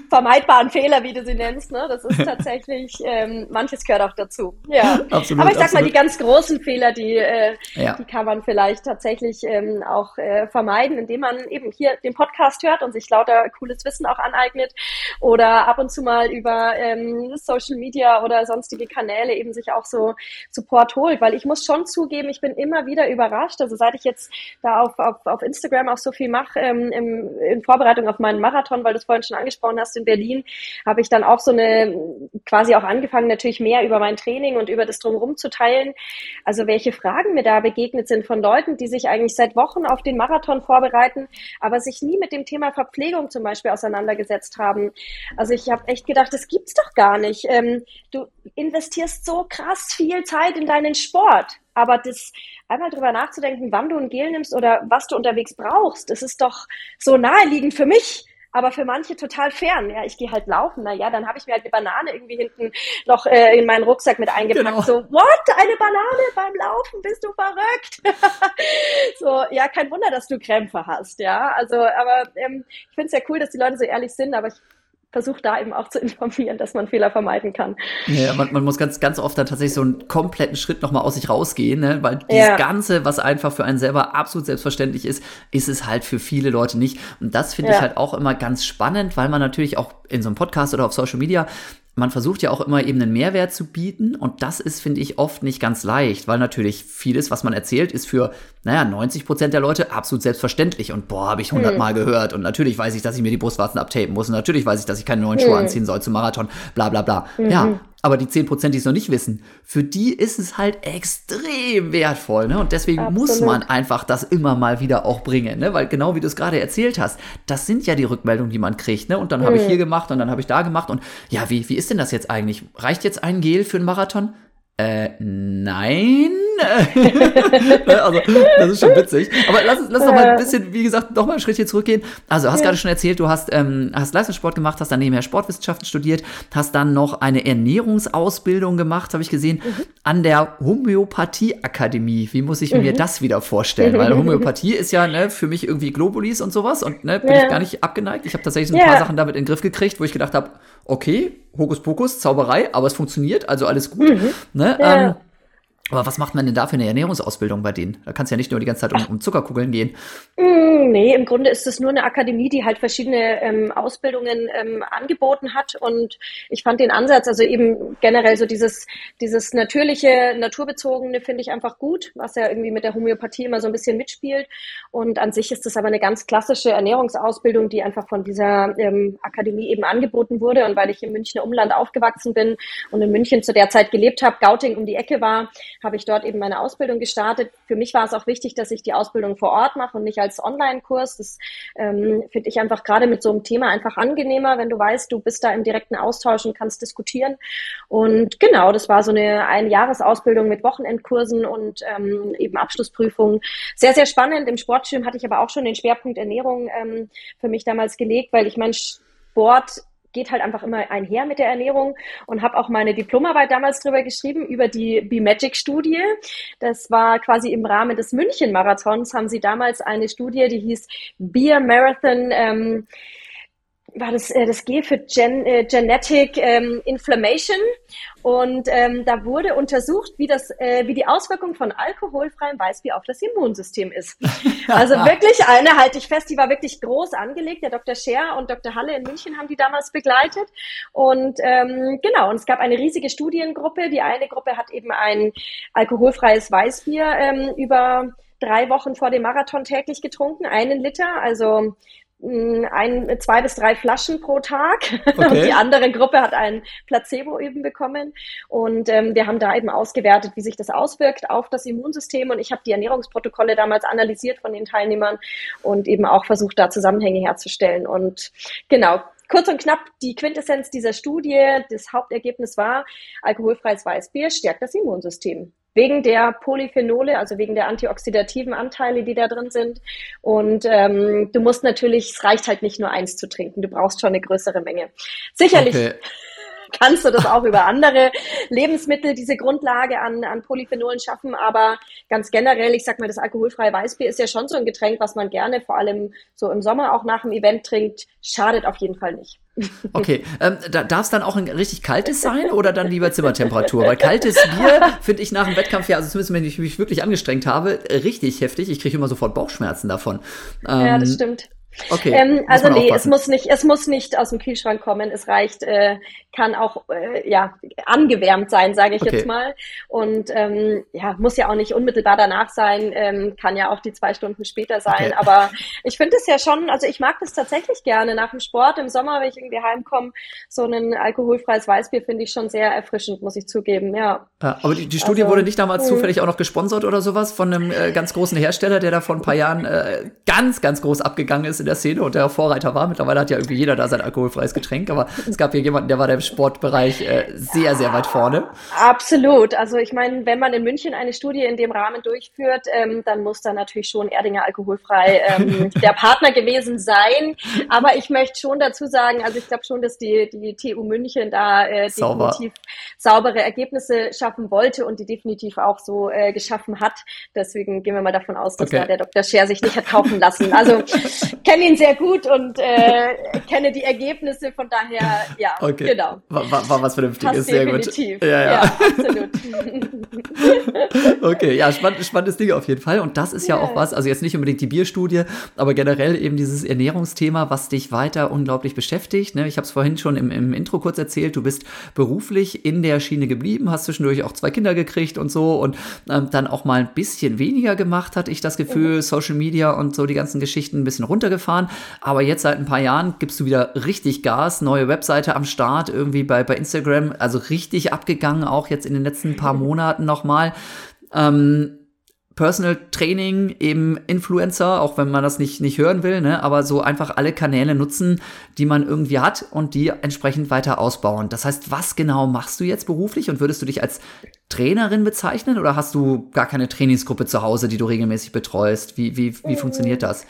vermeidbaren Fehler, wie du sie nennst. Ne? Das ist tatsächlich, ähm, manches gehört auch dazu. Ja. Absolut, Aber ich sag absolut. mal, die ganz großen Fehler, die, äh, ja. die kann man vielleicht tatsächlich ähm, auch äh, vermeiden, indem man eben hier den Podcast hört und sich lauter cooles Wissen auch aneignet oder ab und zu mal über ähm, Social Media oder sonstige Kanäle eben sich auch so Support holt. Weil ich muss schon zugeben, ich bin immer wieder überrascht. Also seit ich jetzt da auf, auf, auf Instagram auch so viel mache ähm, im, in Vorbereitung auf meinen Marathon, weil du es vorhin schon angesprochen hast, in Berlin, habe ich dann auch so eine, quasi auch angefangen, natürlich mehr über mein Training und über das Drumherum zu teilen. Also welche Fragen mir da begegnet sind von Leuten, die sich eigentlich seit Wochen auf den Marathon vorbereiten, aber sich nie mit dem Thema Verpflegung zum Beispiel auseinandergesetzt haben. Also ich habe echt gedacht, das gibt's doch gar nicht. Ähm, du investierst so krass viel Zeit in deinen Sport. Aber das einmal drüber nachzudenken, wann du ein Gel nimmst oder was du unterwegs brauchst, das ist doch so naheliegend für mich aber für manche total fern. Ja, ich gehe halt laufen, na ja, dann habe ich mir halt eine Banane irgendwie hinten noch äh, in meinen Rucksack mit eingepackt. Genau. So, what? Eine Banane beim Laufen? Bist du verrückt? so, ja, kein Wunder, dass du Krämpfe hast, ja. Also, aber ähm, ich finde es ja cool, dass die Leute so ehrlich sind, aber ich versuche da eben auch zu informieren, dass man Fehler vermeiden kann. Ja, man, man muss ganz, ganz oft dann tatsächlich so einen kompletten Schritt nochmal aus sich rausgehen, ne? weil dieses ja. Ganze, was einfach für einen selber absolut selbstverständlich ist, ist es halt für viele Leute nicht. Und das finde ja. ich halt auch immer ganz spannend, weil man natürlich auch in so einem Podcast oder auf Social Media man versucht ja auch immer eben einen Mehrwert zu bieten und das ist, finde ich, oft nicht ganz leicht, weil natürlich vieles, was man erzählt, ist für, naja, 90 Prozent der Leute absolut selbstverständlich und boah, habe ich hundertmal hm. gehört und natürlich weiß ich, dass ich mir die Brustwarzen abtapen muss und natürlich weiß ich, dass ich keine neuen hm. Schuhe anziehen soll zum Marathon, bla bla bla. Mhm. Ja, aber die 10%, die es noch nicht wissen, für die ist es halt extrem wertvoll. Ne? Und deswegen Absolut. muss man einfach das immer mal wieder auch bringen. Ne? Weil genau wie du es gerade erzählt hast, das sind ja die Rückmeldungen, die man kriegt. Ne? Und dann mhm. habe ich hier gemacht und dann habe ich da gemacht. Und ja, wie, wie ist denn das jetzt eigentlich? Reicht jetzt ein Gel für einen Marathon? Äh, nein. also, das ist schon witzig. Aber lass, lass doch mal ein bisschen, wie gesagt, noch mal ein Schrittchen zurückgehen. Also, hast ja. gerade schon erzählt, du hast, ähm, hast Leistungssport gemacht, hast dann nebenher Sportwissenschaften studiert, hast dann noch eine Ernährungsausbildung gemacht, habe ich gesehen, mhm. an der Homöopathieakademie. Wie muss ich mhm. mir das wieder vorstellen? Weil Homöopathie ist ja ne, für mich irgendwie Globulis und sowas und ne, bin ja. ich gar nicht abgeneigt. Ich habe tatsächlich ein ja. paar Sachen damit in den Griff gekriegt, wo ich gedacht habe, okay, Hokuspokus, Zauberei, aber es funktioniert, also alles gut. Mhm. Ne? Ja. Ähm, aber was macht man denn da für eine Ernährungsausbildung bei denen? Da kannst du ja nicht nur die ganze Zeit um, um Zuckerkugeln gehen. Mm, nee, im Grunde ist es nur eine Akademie, die halt verschiedene ähm, Ausbildungen ähm, angeboten hat. Und ich fand den Ansatz, also eben generell so dieses, dieses natürliche, naturbezogene finde ich einfach gut, was ja irgendwie mit der Homöopathie immer so ein bisschen mitspielt. Und an sich ist es aber eine ganz klassische Ernährungsausbildung, die einfach von dieser ähm, Akademie eben angeboten wurde. Und weil ich im Münchner Umland aufgewachsen bin und in München zu der Zeit gelebt habe, Gauting um die Ecke war, habe ich dort eben meine Ausbildung gestartet. Für mich war es auch wichtig, dass ich die Ausbildung vor Ort mache und nicht als Online-Kurs. Das ähm, finde ich einfach gerade mit so einem Thema einfach angenehmer, wenn du weißt, du bist da im direkten Austausch und kannst diskutieren. Und genau, das war so eine Einjahresausbildung mit Wochenendkursen und ähm, eben Abschlussprüfungen. Sehr, sehr spannend. Im Sportschirm hatte ich aber auch schon den Schwerpunkt Ernährung ähm, für mich damals gelegt, weil ich mein Sport geht halt einfach immer einher mit der Ernährung und habe auch meine Diplomarbeit damals drüber geschrieben, über die B-Magic-Studie. Das war quasi im Rahmen des München-Marathons, haben sie damals eine Studie, die hieß Beer Marathon. Ähm, war das äh, das G für Gen, äh, Genetic ähm, Inflammation und ähm, da wurde untersucht, wie das äh, wie die Auswirkung von alkoholfreiem Weißbier auf das Immunsystem ist. Also wirklich eine halte ich fest, die war wirklich groß angelegt. Der Dr. Scher und Dr. Halle in München haben die damals begleitet und ähm, genau und es gab eine riesige Studiengruppe. Die eine Gruppe hat eben ein alkoholfreies Weißbier ähm, über drei Wochen vor dem Marathon täglich getrunken, einen Liter, also ein, zwei bis drei Flaschen pro Tag. Okay. Und die andere Gruppe hat ein Placebo eben bekommen. Und ähm, wir haben da eben ausgewertet, wie sich das auswirkt auf das Immunsystem. Und ich habe die Ernährungsprotokolle damals analysiert von den Teilnehmern und eben auch versucht, da Zusammenhänge herzustellen. Und genau, kurz und knapp, die Quintessenz dieser Studie, das Hauptergebnis war, alkoholfreies Weißbier stärkt das Immunsystem wegen der Polyphenole, also wegen der antioxidativen Anteile, die da drin sind. Und ähm, du musst natürlich, es reicht halt nicht nur eins zu trinken, du brauchst schon eine größere Menge. Sicherlich. Okay kannst du das auch über andere Lebensmittel, diese Grundlage an, an Polyphenolen schaffen. Aber ganz generell, ich sag mal, das alkoholfreie Weißbier ist ja schon so ein Getränk, was man gerne vor allem so im Sommer auch nach dem Event trinkt. Schadet auf jeden Fall nicht. Okay, ähm, da, darf es dann auch ein richtig kaltes sein oder dann lieber Zimmertemperatur? Weil kaltes Bier finde ich nach dem Wettkampf ja, also zumindest wenn ich mich wirklich angestrengt habe, richtig heftig. Ich kriege immer sofort Bauchschmerzen davon. Ähm, ja, das stimmt. Okay. Ähm, also nee, es muss nicht, es muss nicht aus dem Kühlschrank kommen. Es reicht, äh, kann auch äh, ja angewärmt sein, sage ich okay. jetzt mal. Und ähm, ja, muss ja auch nicht unmittelbar danach sein. Ähm, kann ja auch die zwei Stunden später sein. Okay. Aber ich finde es ja schon, also ich mag das tatsächlich gerne nach dem Sport im Sommer, wenn ich irgendwie heimkomme. So ein alkoholfreies Weißbier finde ich schon sehr erfrischend, muss ich zugeben. Ja. aber die, die Studie also, wurde nicht damals mh. zufällig auch noch gesponsert oder sowas von einem äh, ganz großen Hersteller, der da vor ein paar Jahren äh, ganz, ganz groß abgegangen ist in der Szene und der Vorreiter war. Mittlerweile hat ja irgendwie jeder da sein alkoholfreies Getränk, aber es gab hier jemanden, der war da im Sportbereich äh, sehr, sehr weit vorne. Absolut. Also ich meine, wenn man in München eine Studie in dem Rahmen durchführt, ähm, dann muss da natürlich schon Erdinger alkoholfrei ähm, der Partner gewesen sein. Aber ich möchte schon dazu sagen, also ich glaube schon, dass die, die TU München da äh, Sauber. definitiv saubere Ergebnisse schaffen wollte und die definitiv auch so äh, geschaffen hat. Deswegen gehen wir mal davon aus, dass okay. da der Dr. Scher sich nicht hat kaufen lassen. Also kenne ihn sehr gut und äh, kenne die Ergebnisse, von daher, ja, okay. genau. War, war, war was Vernünftiges, Passt sehr definitiv. gut. Ja, ja. ja absolut. okay, ja, spannend, spannendes Ding auf jeden Fall. Und das ist ja, ja auch was, also jetzt nicht unbedingt die Bierstudie, aber generell eben dieses Ernährungsthema, was dich weiter unglaublich beschäftigt. Ne? Ich habe es vorhin schon im, im Intro kurz erzählt, du bist beruflich in der Schiene geblieben, hast zwischendurch auch zwei Kinder gekriegt und so und ähm, dann auch mal ein bisschen weniger gemacht, hatte ich das Gefühl, mhm. Social Media und so die ganzen Geschichten ein bisschen runtergefahren. Aber jetzt seit ein paar Jahren gibst du wieder richtig Gas, neue Webseite am Start, irgendwie bei, bei Instagram, also richtig abgegangen, auch jetzt in den letzten paar Monaten nochmal. Ähm, Personal Training, eben Influencer, auch wenn man das nicht, nicht hören will, ne, aber so einfach alle Kanäle nutzen, die man irgendwie hat und die entsprechend weiter ausbauen. Das heißt, was genau machst du jetzt beruflich und würdest du dich als Trainerin bezeichnen oder hast du gar keine Trainingsgruppe zu Hause, die du regelmäßig betreust? Wie, wie, wie funktioniert das?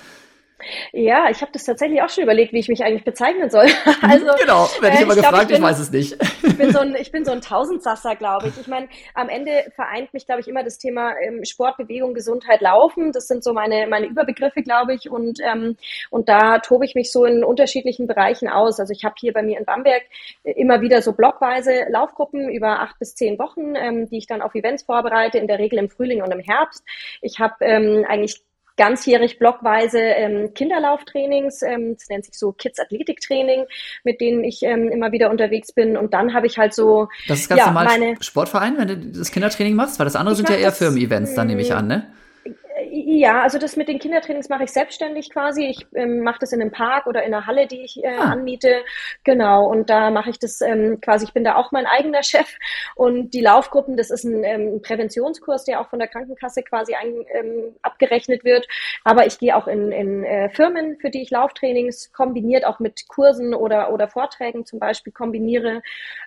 Ja, ich habe das tatsächlich auch schon überlegt, wie ich mich eigentlich bezeichnen soll. Mhm, also, genau, werde ich äh, immer ich gefragt, glaub, ich, bin, ich, weiß es nicht. Ich bin so ein, ich bin so ein Tausendsasser, glaube ich. Ich meine, am Ende vereint mich, glaube ich, immer das Thema ähm, Sport, Bewegung, Gesundheit, Laufen. Das sind so meine, meine Überbegriffe, glaube ich. Und, ähm, und da tobe ich mich so in unterschiedlichen Bereichen aus. Also ich habe hier bei mir in Bamberg immer wieder so blockweise Laufgruppen über acht bis zehn Wochen, ähm, die ich dann auf Events vorbereite, in der Regel im Frühling und im Herbst. Ich habe ähm, eigentlich ganzjährig blockweise ähm, Kinderlauftrainings, ähm, das nennt sich so Kids Athletic Training, mit denen ich ähm, immer wieder unterwegs bin. Und dann habe ich halt so. Das ist ganz ja, normal meine, Sportverein, wenn du das Kindertraining machst, weil das andere sind ja eher Firmen-Events, dann nehme ich an, ne? Ja, also das mit den Kindertrainings mache ich selbstständig quasi. Ich ähm, mache das in einem Park oder in einer Halle, die ich äh, ah. anmiete. Genau, und da mache ich das ähm, quasi, ich bin da auch mein eigener Chef. Und die Laufgruppen, das ist ein ähm, Präventionskurs, der auch von der Krankenkasse quasi ein, ähm, abgerechnet wird. Aber ich gehe auch in, in äh, Firmen, für die ich Lauftrainings kombiniert, auch mit Kursen oder, oder Vorträgen zum Beispiel kombiniere.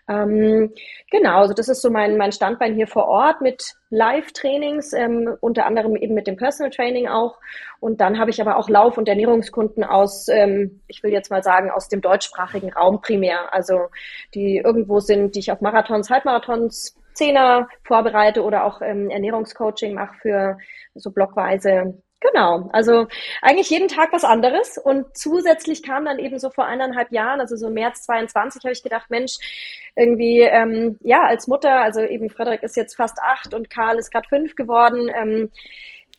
Ähm, genau, also das ist so mein, mein Standbein hier vor Ort mit Live-Trainings, ähm, unter anderem eben mit dem Personal Training auch. Und dann habe ich aber auch Lauf- und Ernährungskunden aus, ähm, ich will jetzt mal sagen, aus dem deutschsprachigen Raum primär. Also die irgendwo sind, die ich auf Marathons, Halbmarathons, Zehner vorbereite oder auch ähm, Ernährungscoaching mache für so blockweise Genau, also eigentlich jeden Tag was anderes und zusätzlich kam dann eben so vor eineinhalb Jahren, also so März 22, habe ich gedacht, Mensch, irgendwie, ähm, ja, als Mutter, also eben Frederik ist jetzt fast acht und Karl ist gerade fünf geworden, ähm,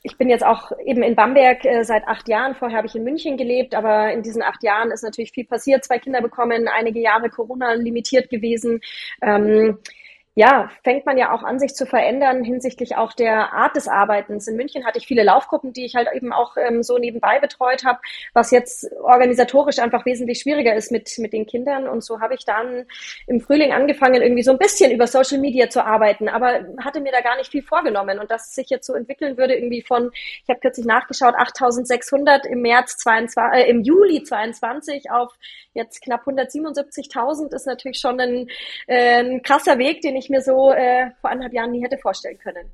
ich bin jetzt auch eben in Bamberg äh, seit acht Jahren. Vorher habe ich in München gelebt, aber in diesen acht Jahren ist natürlich viel passiert. Zwei Kinder bekommen, einige Jahre Corona limitiert gewesen. Ähm, ja, fängt man ja auch an, sich zu verändern hinsichtlich auch der Art des Arbeitens. In München hatte ich viele Laufgruppen, die ich halt eben auch ähm, so nebenbei betreut habe, was jetzt organisatorisch einfach wesentlich schwieriger ist mit, mit den Kindern. Und so habe ich dann im Frühling angefangen, irgendwie so ein bisschen über Social Media zu arbeiten, aber hatte mir da gar nicht viel vorgenommen. Und dass es sich jetzt so entwickeln würde, irgendwie von, ich habe kürzlich nachgeschaut, 8600 im März 22, äh, im Juli 22 auf jetzt knapp 177.000 ist natürlich schon ein, äh, ein krasser Weg, den ich mir so äh, vor anderthalb Jahren nie hätte vorstellen können.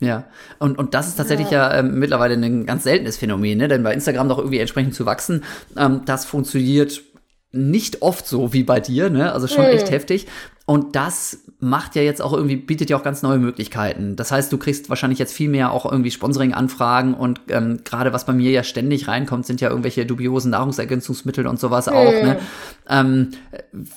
Ja, und, und das ist tatsächlich ja, ja ähm, mittlerweile ein ganz seltenes Phänomen, ne? denn bei Instagram doch irgendwie entsprechend zu wachsen, ähm, das funktioniert nicht oft so wie bei dir, ne? Also schon mhm. echt heftig. Und das macht ja jetzt auch irgendwie, bietet ja auch ganz neue Möglichkeiten. Das heißt, du kriegst wahrscheinlich jetzt viel mehr auch irgendwie Sponsoring-Anfragen und ähm, gerade was bei mir ja ständig reinkommt, sind ja irgendwelche dubiosen Nahrungsergänzungsmittel und sowas mhm. auch. Ne? Ähm,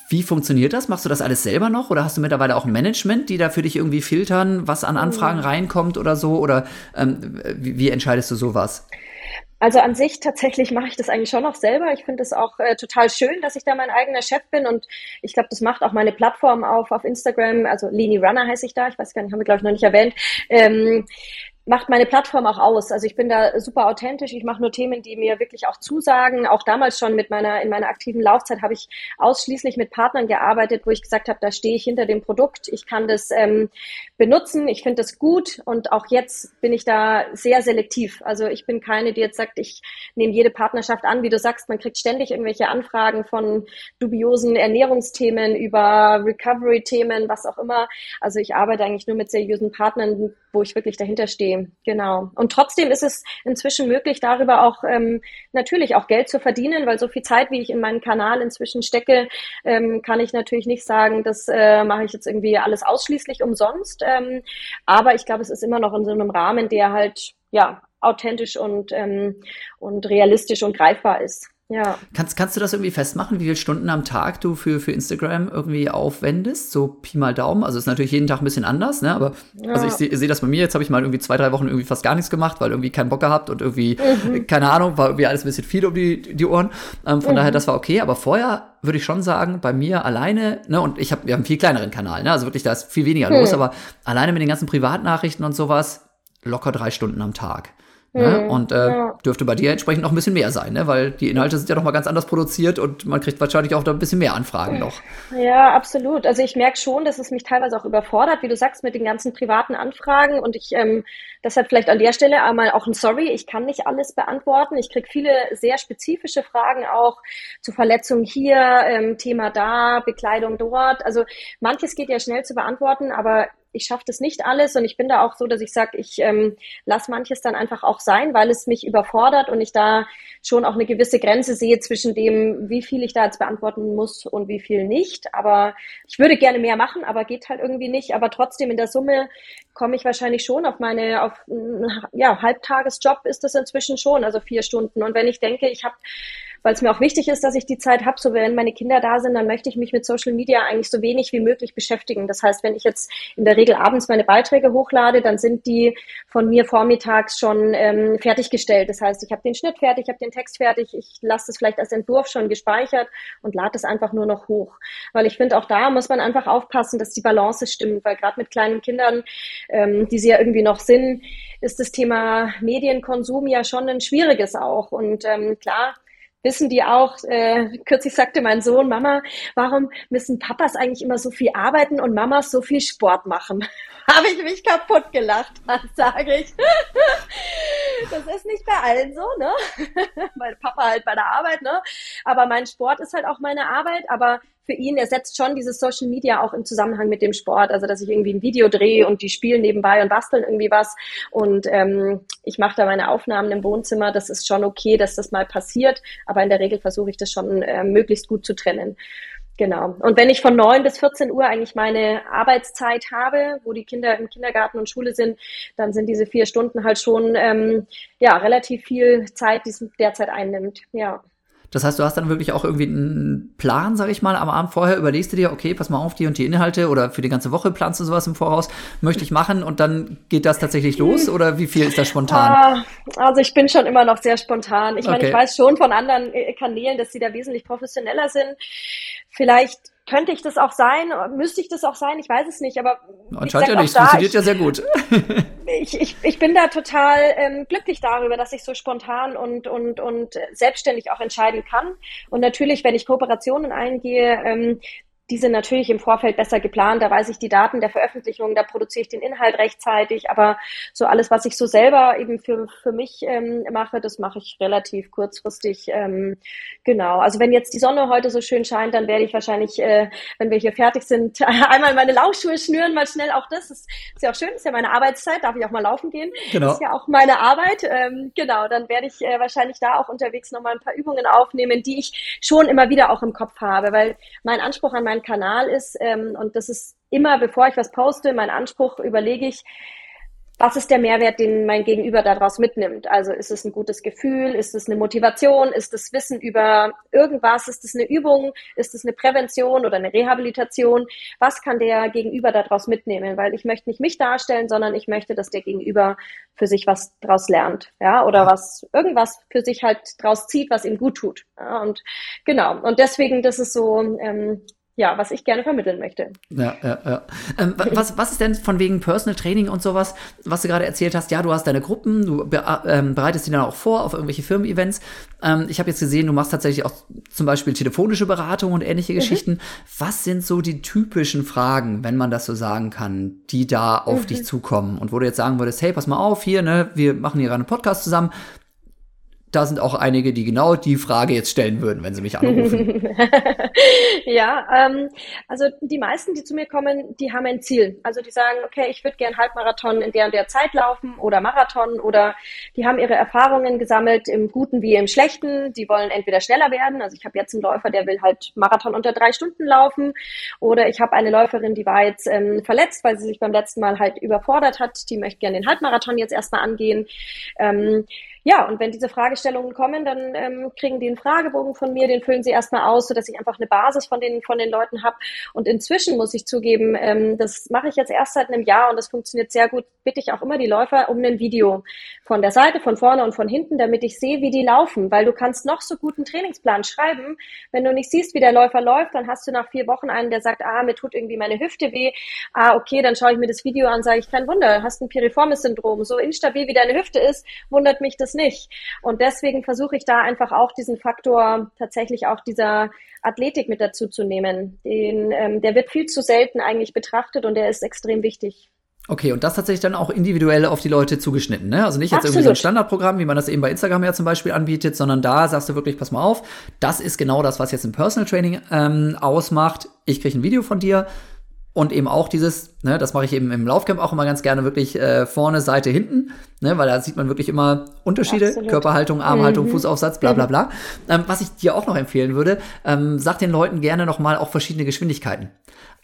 wie funktioniert das? Machst du das alles selber noch oder hast du mittlerweile auch ein Management, die da für dich irgendwie filtern, was an Anfragen mhm. reinkommt oder so? Oder ähm, wie, wie entscheidest du sowas? Also an sich tatsächlich mache ich das eigentlich schon noch selber. Ich finde es auch äh, total schön, dass ich da mein eigener Chef bin und ich glaube, das macht auch meine Plattform auf auf Instagram. Also Leni Runner heiße ich da. Ich weiß gar nicht, haben wir glaube ich noch nicht erwähnt. Ähm, macht meine Plattform auch aus. Also ich bin da super authentisch. Ich mache nur Themen, die mir wirklich auch zusagen. Auch damals schon mit meiner in meiner aktiven Laufzeit habe ich ausschließlich mit Partnern gearbeitet, wo ich gesagt habe, da stehe ich hinter dem Produkt. Ich kann das ähm, benutzen. Ich finde das gut und auch jetzt bin ich da sehr selektiv. Also ich bin keine, die jetzt sagt, ich nehme jede Partnerschaft an. Wie du sagst, man kriegt ständig irgendwelche Anfragen von dubiosen Ernährungsthemen über Recovery-Themen, was auch immer. Also ich arbeite eigentlich nur mit seriösen Partnern, wo ich wirklich dahinter stehe. Genau. Und trotzdem ist es inzwischen möglich, darüber auch ähm, natürlich auch Geld zu verdienen, weil so viel Zeit, wie ich in meinen Kanal inzwischen stecke, ähm, kann ich natürlich nicht sagen, das äh, mache ich jetzt irgendwie alles ausschließlich umsonst. Ähm, aber ich glaube, es ist immer noch in so einem Rahmen, der halt ja authentisch und, ähm, und realistisch und greifbar ist. Ja. Kannst, kannst du das irgendwie festmachen, wie viele Stunden am Tag du für, für Instagram irgendwie aufwendest? So Pi mal Daumen. Also ist natürlich jeden Tag ein bisschen anders, ne? Aber Ja. also ich sehe seh das bei mir. Jetzt habe ich mal irgendwie zwei, drei Wochen irgendwie fast gar nichts gemacht, weil irgendwie keinen Bock gehabt und irgendwie, Mhm. keine Ahnung, war irgendwie alles ein bisschen viel um die, die Ohren. Ähm, von daher, das war okay. Aber vorher würde ich schon sagen, bei mir alleine, ne, und ich habe, wir haben einen viel kleineren Kanal, ne? Also wirklich, da ist viel weniger los, Hm. aber alleine mit den ganzen Privatnachrichten und sowas, locker drei Stunden am Tag. Ne? Hm, Und äh, dürfte bei dir entsprechend noch ein bisschen mehr sein, ne? weil die Inhalte sind ja noch mal ganz anders produziert und man kriegt wahrscheinlich auch da ein bisschen mehr Anfragen noch. Ja, absolut. Also ich merke schon, dass es mich teilweise auch überfordert, wie du sagst, mit den ganzen privaten Anfragen. Und ich ähm, deshalb vielleicht an der Stelle einmal auch ein Sorry, ich kann nicht alles beantworten. Ich kriege viele sehr spezifische Fragen auch zu Verletzungen hier, ähm, Thema da, Bekleidung dort. Also manches geht ja schnell zu beantworten, aber ich schaffe das nicht alles und ich bin da auch so, dass ich sage, ich ähm, lasse manches dann einfach auch sein, weil es mich überfordert und ich da schon auch eine gewisse Grenze sehe zwischen dem, wie viel ich da jetzt beantworten muss und wie viel nicht. Aber ich würde gerne mehr machen, aber geht halt irgendwie nicht. Aber trotzdem in der Summe komme ich wahrscheinlich schon auf meine, auf ja, Halbtagesjob ist das inzwischen schon, also vier Stunden. Und wenn ich denke, ich habe weil es mir auch wichtig ist, dass ich die Zeit habe, so wenn meine Kinder da sind, dann möchte ich mich mit Social Media eigentlich so wenig wie möglich beschäftigen. Das heißt, wenn ich jetzt in der Regel abends meine Beiträge hochlade, dann sind die von mir vormittags schon ähm, fertiggestellt. Das heißt, ich habe den Schnitt fertig, ich habe den Text fertig, ich lasse das vielleicht als Entwurf schon gespeichert und lade es einfach nur noch hoch. Weil ich finde, auch da muss man einfach aufpassen, dass die Balance stimmt, weil gerade mit kleinen Kindern, ähm, die sie ja irgendwie noch sind, ist das Thema Medienkonsum ja schon ein schwieriges auch. Und ähm, klar, wissen die auch, äh, kürzlich sagte mein Sohn, Mama, warum müssen Papas eigentlich immer so viel arbeiten und Mamas so viel Sport machen? Habe ich mich kaputt gelacht, sage ich. Das ist nicht bei allen so, ne? Mein Papa halt bei der Arbeit, ne? Aber mein Sport ist halt auch meine Arbeit, aber für ihn, er setzt schon dieses Social Media auch im Zusammenhang mit dem Sport. Also, dass ich irgendwie ein Video drehe und die spielen nebenbei und basteln irgendwie was. Und ähm, ich mache da meine Aufnahmen im Wohnzimmer. Das ist schon okay, dass das mal passiert. Aber in der Regel versuche ich das schon äh, möglichst gut zu trennen. Genau. Und wenn ich von 9 bis 14 Uhr eigentlich meine Arbeitszeit habe, wo die Kinder im Kindergarten und Schule sind, dann sind diese vier Stunden halt schon ähm, ja relativ viel Zeit, die es derzeit einnimmt. Ja. Das heißt, du hast dann wirklich auch irgendwie einen Plan, sag ich mal, am Abend vorher überlegst du dir, okay, pass mal auf, die und die Inhalte oder für die ganze Woche planst du sowas im Voraus, möchte ich machen und dann geht das tatsächlich los oder wie viel ist das spontan? Ah, also ich bin schon immer noch sehr spontan. Ich meine, Okay. ich weiß schon von anderen äh, Kanälen, dass sie da wesentlich professioneller sind. Vielleicht könnte ich das auch sein, müsste ich das auch sein, ich weiß es nicht, aber Anscheinend ja nicht, da, funktioniert ja sehr gut. ich, ich, ich bin da total ähm, glücklich darüber, dass ich so spontan und, und, und selbstständig auch entscheiden kann. Und natürlich, wenn ich Kooperationen eingehe, ähm, die sind natürlich im Vorfeld besser geplant. Da weiß ich die Daten der Veröffentlichung, da produziere ich den Inhalt rechtzeitig. Aber so alles, was ich so selber eben für, für mich ähm, mache, das mache ich relativ kurzfristig. Ähm, genau. Also wenn jetzt die Sonne heute so schön scheint, dann werde ich wahrscheinlich, äh, wenn wir hier fertig sind, einmal meine Laufschuhe schnüren, mal schnell auch das. Ist, ist ja auch schön, ist ja meine Arbeitszeit, darf ich auch mal laufen gehen. Genau. Ist ja auch meine Arbeit. Ähm, genau, dann werde ich äh, wahrscheinlich da auch unterwegs nochmal ein paar Übungen aufnehmen, die ich schon immer wieder auch im Kopf habe, weil mein Anspruch an meinen Kanal ist, ähm, und das ist immer, bevor ich was poste, mein Anspruch, überlege ich, was ist der Mehrwert, den mein Gegenüber daraus mitnimmt? Also ist es ein gutes Gefühl? Ist es eine Motivation? Ist es Wissen über irgendwas? Ist es eine Übung? Ist es eine Prävention oder eine Rehabilitation? Was kann der Gegenüber daraus mitnehmen? Weil ich möchte nicht mich darstellen, sondern ich möchte, dass der Gegenüber für sich was daraus lernt, ja, oder was irgendwas für sich halt draus zieht, was ihm gut tut. Ja, und genau. Und deswegen, das ist so ähm, ja, was ich gerne vermitteln möchte. Ja, ja, ja. Ähm, wa- was, was ist denn von wegen Personal Training und sowas, was du gerade erzählt hast? Ja, du hast deine Gruppen, du be ähm, bereitest die dann auch vor auf irgendwelche Firmen-Events. Ähm, ich habe jetzt gesehen, du machst tatsächlich auch zum Beispiel telefonische Beratung und ähnliche Geschichten. Was sind so die typischen Fragen, wenn man das so sagen kann, die da auf dich zukommen? Und wo du jetzt sagen würdest, hey, pass mal auf, hier, ne, wir machen hier gerade einen Podcast zusammen. Da sind auch einige, die genau die Frage jetzt stellen würden, wenn sie mich anrufen. ja, ähm, also die meisten, die zu mir kommen, die haben ein Ziel. Also die sagen, okay, ich würde gern Halbmarathon in der und der Zeit laufen oder Marathon oder die haben ihre Erfahrungen gesammelt im Guten wie im Schlechten. Die wollen entweder schneller werden. Also ich habe jetzt einen Läufer, der will halt Marathon unter drei Stunden laufen oder ich habe eine Läuferin, die war jetzt ähm, verletzt, weil sie sich beim letzten Mal halt überfordert hat. Die möchte gerne den Halbmarathon jetzt erstmal angehen. Ähm, ja, und wenn diese Fragestellungen kommen, dann ähm, kriegen die einen Fragebogen von mir, den füllen sie erstmal aus, sodass ich einfach eine Basis von den, von den Leuten habe. Und inzwischen muss ich zugeben, ähm, das mache ich jetzt erst seit einem Jahr und das funktioniert sehr gut, bitte ich auch immer die Läufer um ein Video von der Seite, von vorne und von hinten, damit ich sehe, wie die laufen, weil du kannst noch so guten Trainingsplan schreiben. Wenn du nicht siehst, wie der Läufer läuft, dann hast du nach vier Wochen einen, der sagt, ah, mir tut irgendwie meine Hüfte weh. Ah, okay, dann schaue ich mir das Video an, sage ich, kein Wunder, hast ein Piriformis-Syndrom. So instabil wie deine Hüfte ist, wundert mich das nicht. Und deswegen versuche ich da einfach auch diesen Faktor tatsächlich auch dieser Athletik mit dazu zu nehmen. Den, ähm, der wird viel zu selten eigentlich betrachtet und der ist extrem wichtig. Okay, und das tatsächlich dann auch individuell auf die Leute zugeschnitten, ne? Also nicht jetzt Absolut. irgendwie so ein Standardprogramm, wie man das eben bei Instagram ja zum Beispiel anbietet, sondern da sagst du wirklich, pass mal auf, das ist genau das, was jetzt ein Personal Training ähm, ausmacht. Ich kriege ein Video von dir, und eben auch dieses, ne, das mache ich eben im Laufcamp auch immer ganz gerne, wirklich äh, vorne, Seite, hinten, ne, weil da sieht man wirklich immer Unterschiede, Absolut. Körperhaltung, Armhaltung, mhm. Fußaufsatz, bla bla mhm. bla. Ähm, was ich dir auch noch empfehlen würde, ähm, sag den Leuten gerne nochmal auch verschiedene Geschwindigkeiten.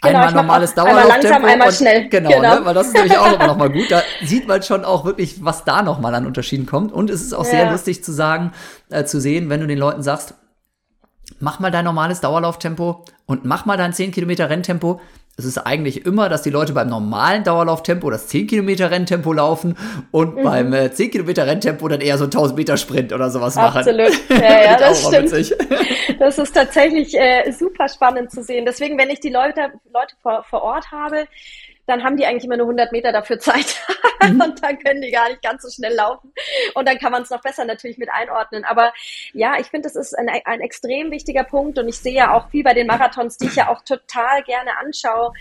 Genau, einmal normales Dauerlauftempo. Einmal langsam, einmal schnell. Genau, genau. Ne, weil das ist nämlich auch immer noch mal gut. Da sieht man schon auch wirklich, was da noch mal an Unterschieden kommt. Und es ist auch ja. sehr lustig zu sagen, äh, zu sehen, wenn du den Leuten sagst, mach mal dein normales Dauerlauftempo und mach mal dein 10 Kilometer Renntempo es ist eigentlich immer, dass die Leute beim normalen Dauerlauftempo das 10 Kilometer Renntempo laufen und mhm. beim äh, 10 Kilometer Renntempo dann eher so 1000 Meter Sprint oder sowas machen. Absolut. Ja, ja, das stimmt. Das ist tatsächlich äh, super spannend zu sehen. Deswegen, wenn ich die Leute, Leute vor, vor Ort habe, dann haben die eigentlich immer nur 100 Meter dafür Zeit mhm. und dann können die gar nicht ganz so schnell laufen und dann kann man es noch besser natürlich mit einordnen. Aber ja, ich finde, das ist ein, ein extrem wichtiger Punkt und ich sehe ja auch viel bei den Marathons, die ich ja auch total gerne anschaue,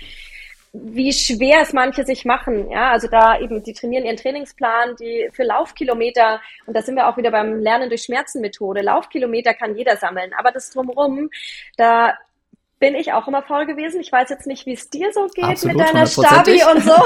wie schwer es manche sich machen. Ja, also da eben, die trainieren ihren Trainingsplan, die für Laufkilometer, und da sind wir auch wieder beim Lernen durch Schmerzen Methode. Laufkilometer kann jeder sammeln, aber das drumherum, da bin ich auch immer faul gewesen. Ich weiß jetzt nicht, wie es dir so geht Absolut, mit deiner Stabi und so.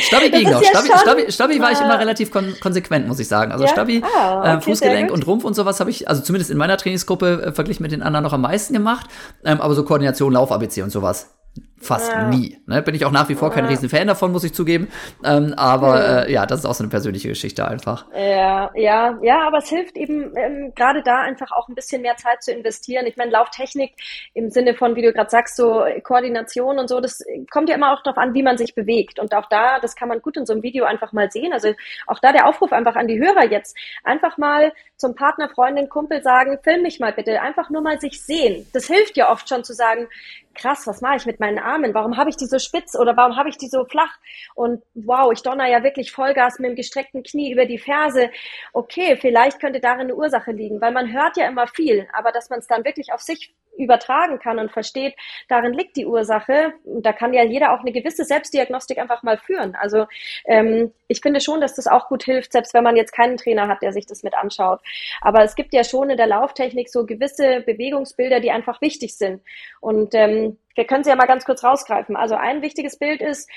Stabi ging noch. Ja Stabi, Stabi, Stabi war ich immer relativ kon konsequent, muss ich sagen. Also ja? Stabi, ah, okay, äh, Fußgelenk und Rumpf und sowas habe ich, also zumindest in meiner Trainingsgruppe äh, verglichen mit den anderen noch am meisten gemacht. Ähm, aber so Koordination, Lauf-ABC und sowas fast ja. nie. Ne? Bin ich auch nach wie vor kein ja. riesen Fan davon, muss ich zugeben. Ähm, aber ja. Äh, ja, das ist auch so eine persönliche Geschichte einfach. Ja, ja, ja, aber es hilft eben ähm, gerade da einfach auch ein bisschen mehr Zeit zu investieren. Ich meine, Lauftechnik im Sinne von, wie du gerade sagst, so Koordination und so, das kommt ja immer auch darauf an, wie man sich bewegt. Und auch da, das kann man gut in so einem Video einfach mal sehen. Also auch da der Aufruf einfach an die Hörer jetzt, einfach mal zum Partner, Freundin, Kumpel sagen, film mich mal bitte, einfach nur mal sich sehen. Das hilft ja oft schon zu sagen, krass, was mache ich mit meinen Armen? Warum habe ich die so spitz oder warum habe ich die so flach? Und wow, ich donner ja wirklich Vollgas mit dem gestreckten Knie über die Ferse. Okay, vielleicht könnte darin eine Ursache liegen, weil man hört ja immer viel, aber dass man es dann wirklich auf sich übertragen kann und versteht, darin liegt die Ursache. Und da kann ja jeder auch eine gewisse Selbstdiagnostik einfach mal führen. Also ähm, ich finde schon, dass das auch gut hilft, selbst wenn man jetzt keinen Trainer hat, der sich das mit anschaut. Aber es gibt ja schon in der Lauftechnik so gewisse Bewegungsbilder, die einfach wichtig sind. Und ähm, wir können sie ja mal ganz kurz rausgreifen. Also ein wichtiges Bild ist,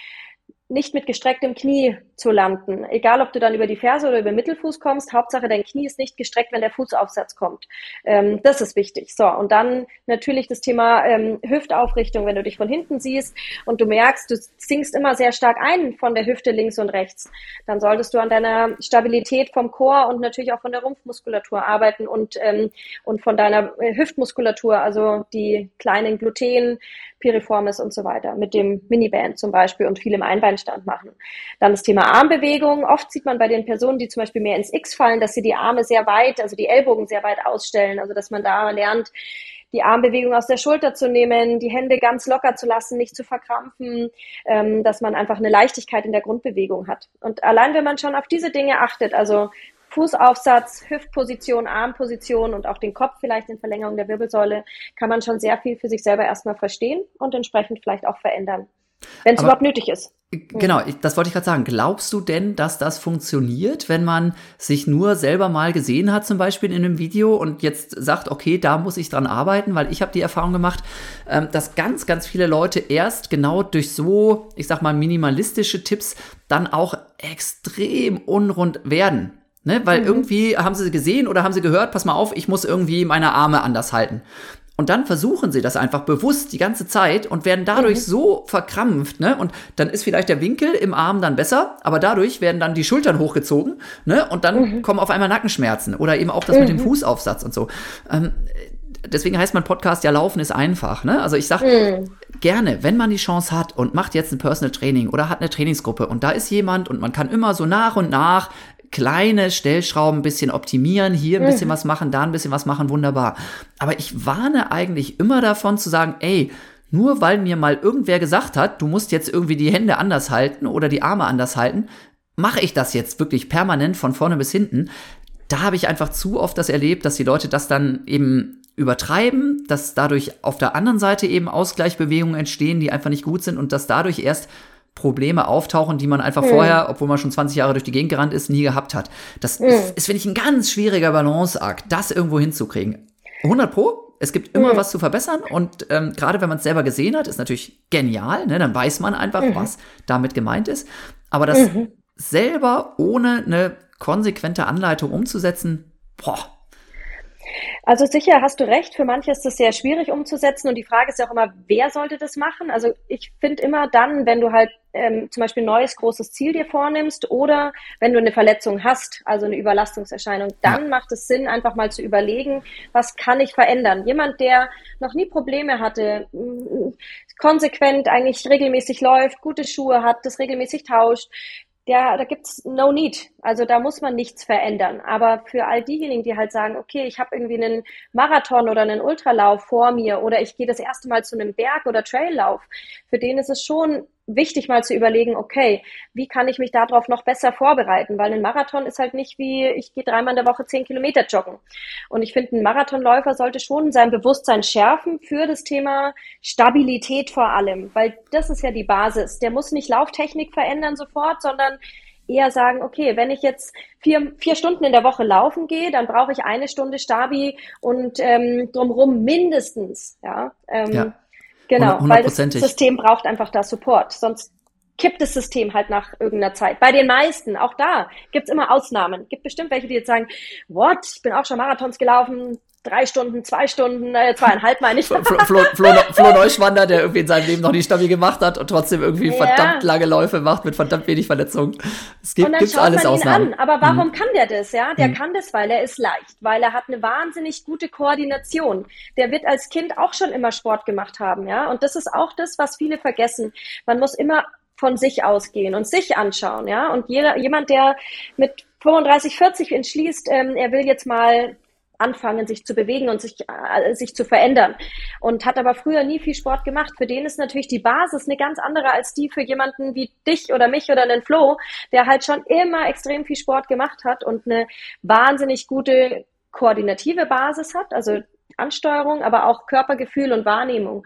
nicht mit gestrecktem Knie zu landen. Egal, ob du dann über die Ferse oder über den Mittelfuß kommst, Hauptsache dein Knie ist nicht gestreckt, wenn der Fußaufsatz kommt. Ähm, das ist wichtig. So, und dann natürlich das Thema ähm, Hüftaufrichtung, wenn du dich von hinten siehst und du merkst, du sinkst immer sehr stark ein von der Hüfte links und rechts, dann solltest du an deiner Stabilität vom Chor und natürlich auch von der Rumpfmuskulatur arbeiten und, ähm, und von deiner äh, Hüftmuskulatur, also die kleinen Gluten, Piriformis und so weiter, mit dem Miniband zum Beispiel und viel im Einbeinstand machen. Dann das Thema Armbewegung. Oft sieht man bei den Personen, die zum Beispiel mehr ins X fallen, dass sie die Arme sehr weit, also die Ellbogen sehr weit ausstellen, also dass man da lernt, die Armbewegung aus der Schulter zu nehmen, die Hände ganz locker zu lassen, nicht zu verkrampfen, ähm, dass man einfach eine Leichtigkeit in der Grundbewegung hat. Und allein wenn man schon auf diese Dinge achtet, also Fußaufsatz, Hüftposition, Armposition und auch den Kopf vielleicht in Verlängerung der Wirbelsäule, kann man schon sehr viel für sich selber erstmal verstehen und entsprechend vielleicht auch verändern, wenn es überhaupt nötig ist. Genau, das wollte ich gerade sagen. Glaubst du denn, dass das funktioniert, wenn man sich nur selber mal gesehen hat, zum Beispiel in einem Video und jetzt sagt, okay, da muss ich dran arbeiten, weil ich habe die Erfahrung gemacht, ähm, dass ganz, ganz viele Leute erst genau durch so, ich sag mal, minimalistische Tipps dann auch extrem unrund werden. Ne? Weil mhm. irgendwie haben sie gesehen oder haben sie gehört, pass mal auf, ich muss irgendwie meine Arme anders halten. Und dann versuchen sie das einfach bewusst die ganze Zeit und werden dadurch mhm. so verkrampft, ne? Und dann ist vielleicht der Winkel im Arm dann besser, aber dadurch werden dann die Schultern hochgezogen, ne? Und dann mhm. kommen auf einmal Nackenschmerzen oder eben auch das mhm. mit dem mhm. Fußaufsatz und so. Ähm, deswegen heißt mein Podcast ja Laufen ist einfach, ne? Also ich sag mhm. gerne, wenn man die Chance hat und macht jetzt ein Personal Training oder hat eine Trainingsgruppe und da ist jemand und man kann immer so nach und nach kleine Stellschrauben ein bisschen optimieren, hier ein bisschen mhm. was machen, da ein bisschen was machen, wunderbar. Aber ich warne eigentlich immer davon zu sagen, ey, nur weil mir mal irgendwer gesagt hat, du musst jetzt irgendwie die Hände anders halten oder die Arme anders halten, mache ich das jetzt wirklich permanent von vorne bis hinten. Da habe ich einfach zu oft das erlebt, dass die Leute das dann eben übertreiben, dass dadurch auf der anderen Seite eben Ausgleichbewegungen entstehen, die einfach nicht gut sind und dass dadurch erst Probleme auftauchen, die man einfach mhm. vorher, obwohl man schon 20 Jahre durch die Gegend gerannt ist, nie gehabt hat. Das mhm. ist, ist finde ich, ein ganz schwieriger Balanceakt, das irgendwo hinzukriegen. 100 Pro, es gibt immer mhm. was zu verbessern und ähm, gerade wenn man es selber gesehen hat, ist natürlich genial, ne? dann weiß man einfach, mhm. was damit gemeint ist. Aber das mhm. selber ohne eine konsequente Anleitung umzusetzen, boah, also sicher hast du recht, für manche ist das sehr schwierig umzusetzen und die Frage ist ja auch immer, wer sollte das machen? Also ich finde immer dann, wenn du halt ähm, zum Beispiel ein neues großes Ziel dir vornimmst oder wenn du eine Verletzung hast, also eine Überlastungserscheinung, dann ja. macht es Sinn, einfach mal zu überlegen, was kann ich verändern? Jemand, der noch nie Probleme hatte, konsequent eigentlich regelmäßig läuft, gute Schuhe hat, das regelmäßig tauscht, ja, da gibt's no need. Also da muss man nichts verändern. Aber für all diejenigen, die halt sagen, okay, ich habe irgendwie einen Marathon oder einen Ultralauf vor mir oder ich gehe das erste Mal zu einem Berg- oder Traillauf, für den ist es schon wichtig mal zu überlegen, okay, wie kann ich mich darauf noch besser vorbereiten? Weil ein Marathon ist halt nicht wie, ich gehe dreimal in der Woche zehn Kilometer joggen. Und ich finde, ein Marathonläufer sollte schon sein Bewusstsein schärfen für das Thema Stabilität vor allem, weil das ist ja die Basis. Der muss nicht Lauftechnik verändern sofort, sondern eher sagen, okay, wenn ich jetzt vier, vier Stunden in der Woche laufen gehe, dann brauche ich eine Stunde Stabi und ähm, drumherum mindestens. Ja, ähm, ja. Genau, weil das System braucht einfach da Support. Sonst kippt das System halt nach irgendeiner Zeit. Bei den meisten, auch da, gibt's immer Ausnahmen. Gibt bestimmt welche, die jetzt sagen, what, ich bin auch schon Marathons gelaufen, drei Stunden, zwei Stunden, äh, zweieinhalb meine ich. Flo, Flo, Flo, Flo, Neuschwander, der irgendwie in seinem Leben noch nie stabil gemacht hat und trotzdem irgendwie ja. verdammt lange Läufe macht mit verdammt wenig Verletzungen. Es gibt gibt's alles man ihn Ausnahmen. An. Aber warum mhm. kann der das? Ja, der mhm. kann das, weil er ist leicht, weil er hat eine wahnsinnig gute Koordination. Der wird als Kind auch schon immer Sport gemacht haben, ja. Und das ist auch das, was viele vergessen. Man muss immer von sich ausgehen und sich anschauen, ja. Und jeder, jemand, der mit 35, 40 entschließt, ähm, er will jetzt mal anfangen, sich zu bewegen und sich, äh, sich zu verändern. Und hat aber früher nie viel Sport gemacht. Für den ist natürlich die Basis eine ganz andere als die für jemanden wie dich oder mich oder einen Flo, der halt schon immer extrem viel Sport gemacht hat und eine wahnsinnig gute koordinative Basis hat, also Ansteuerung, aber auch Körpergefühl und Wahrnehmung.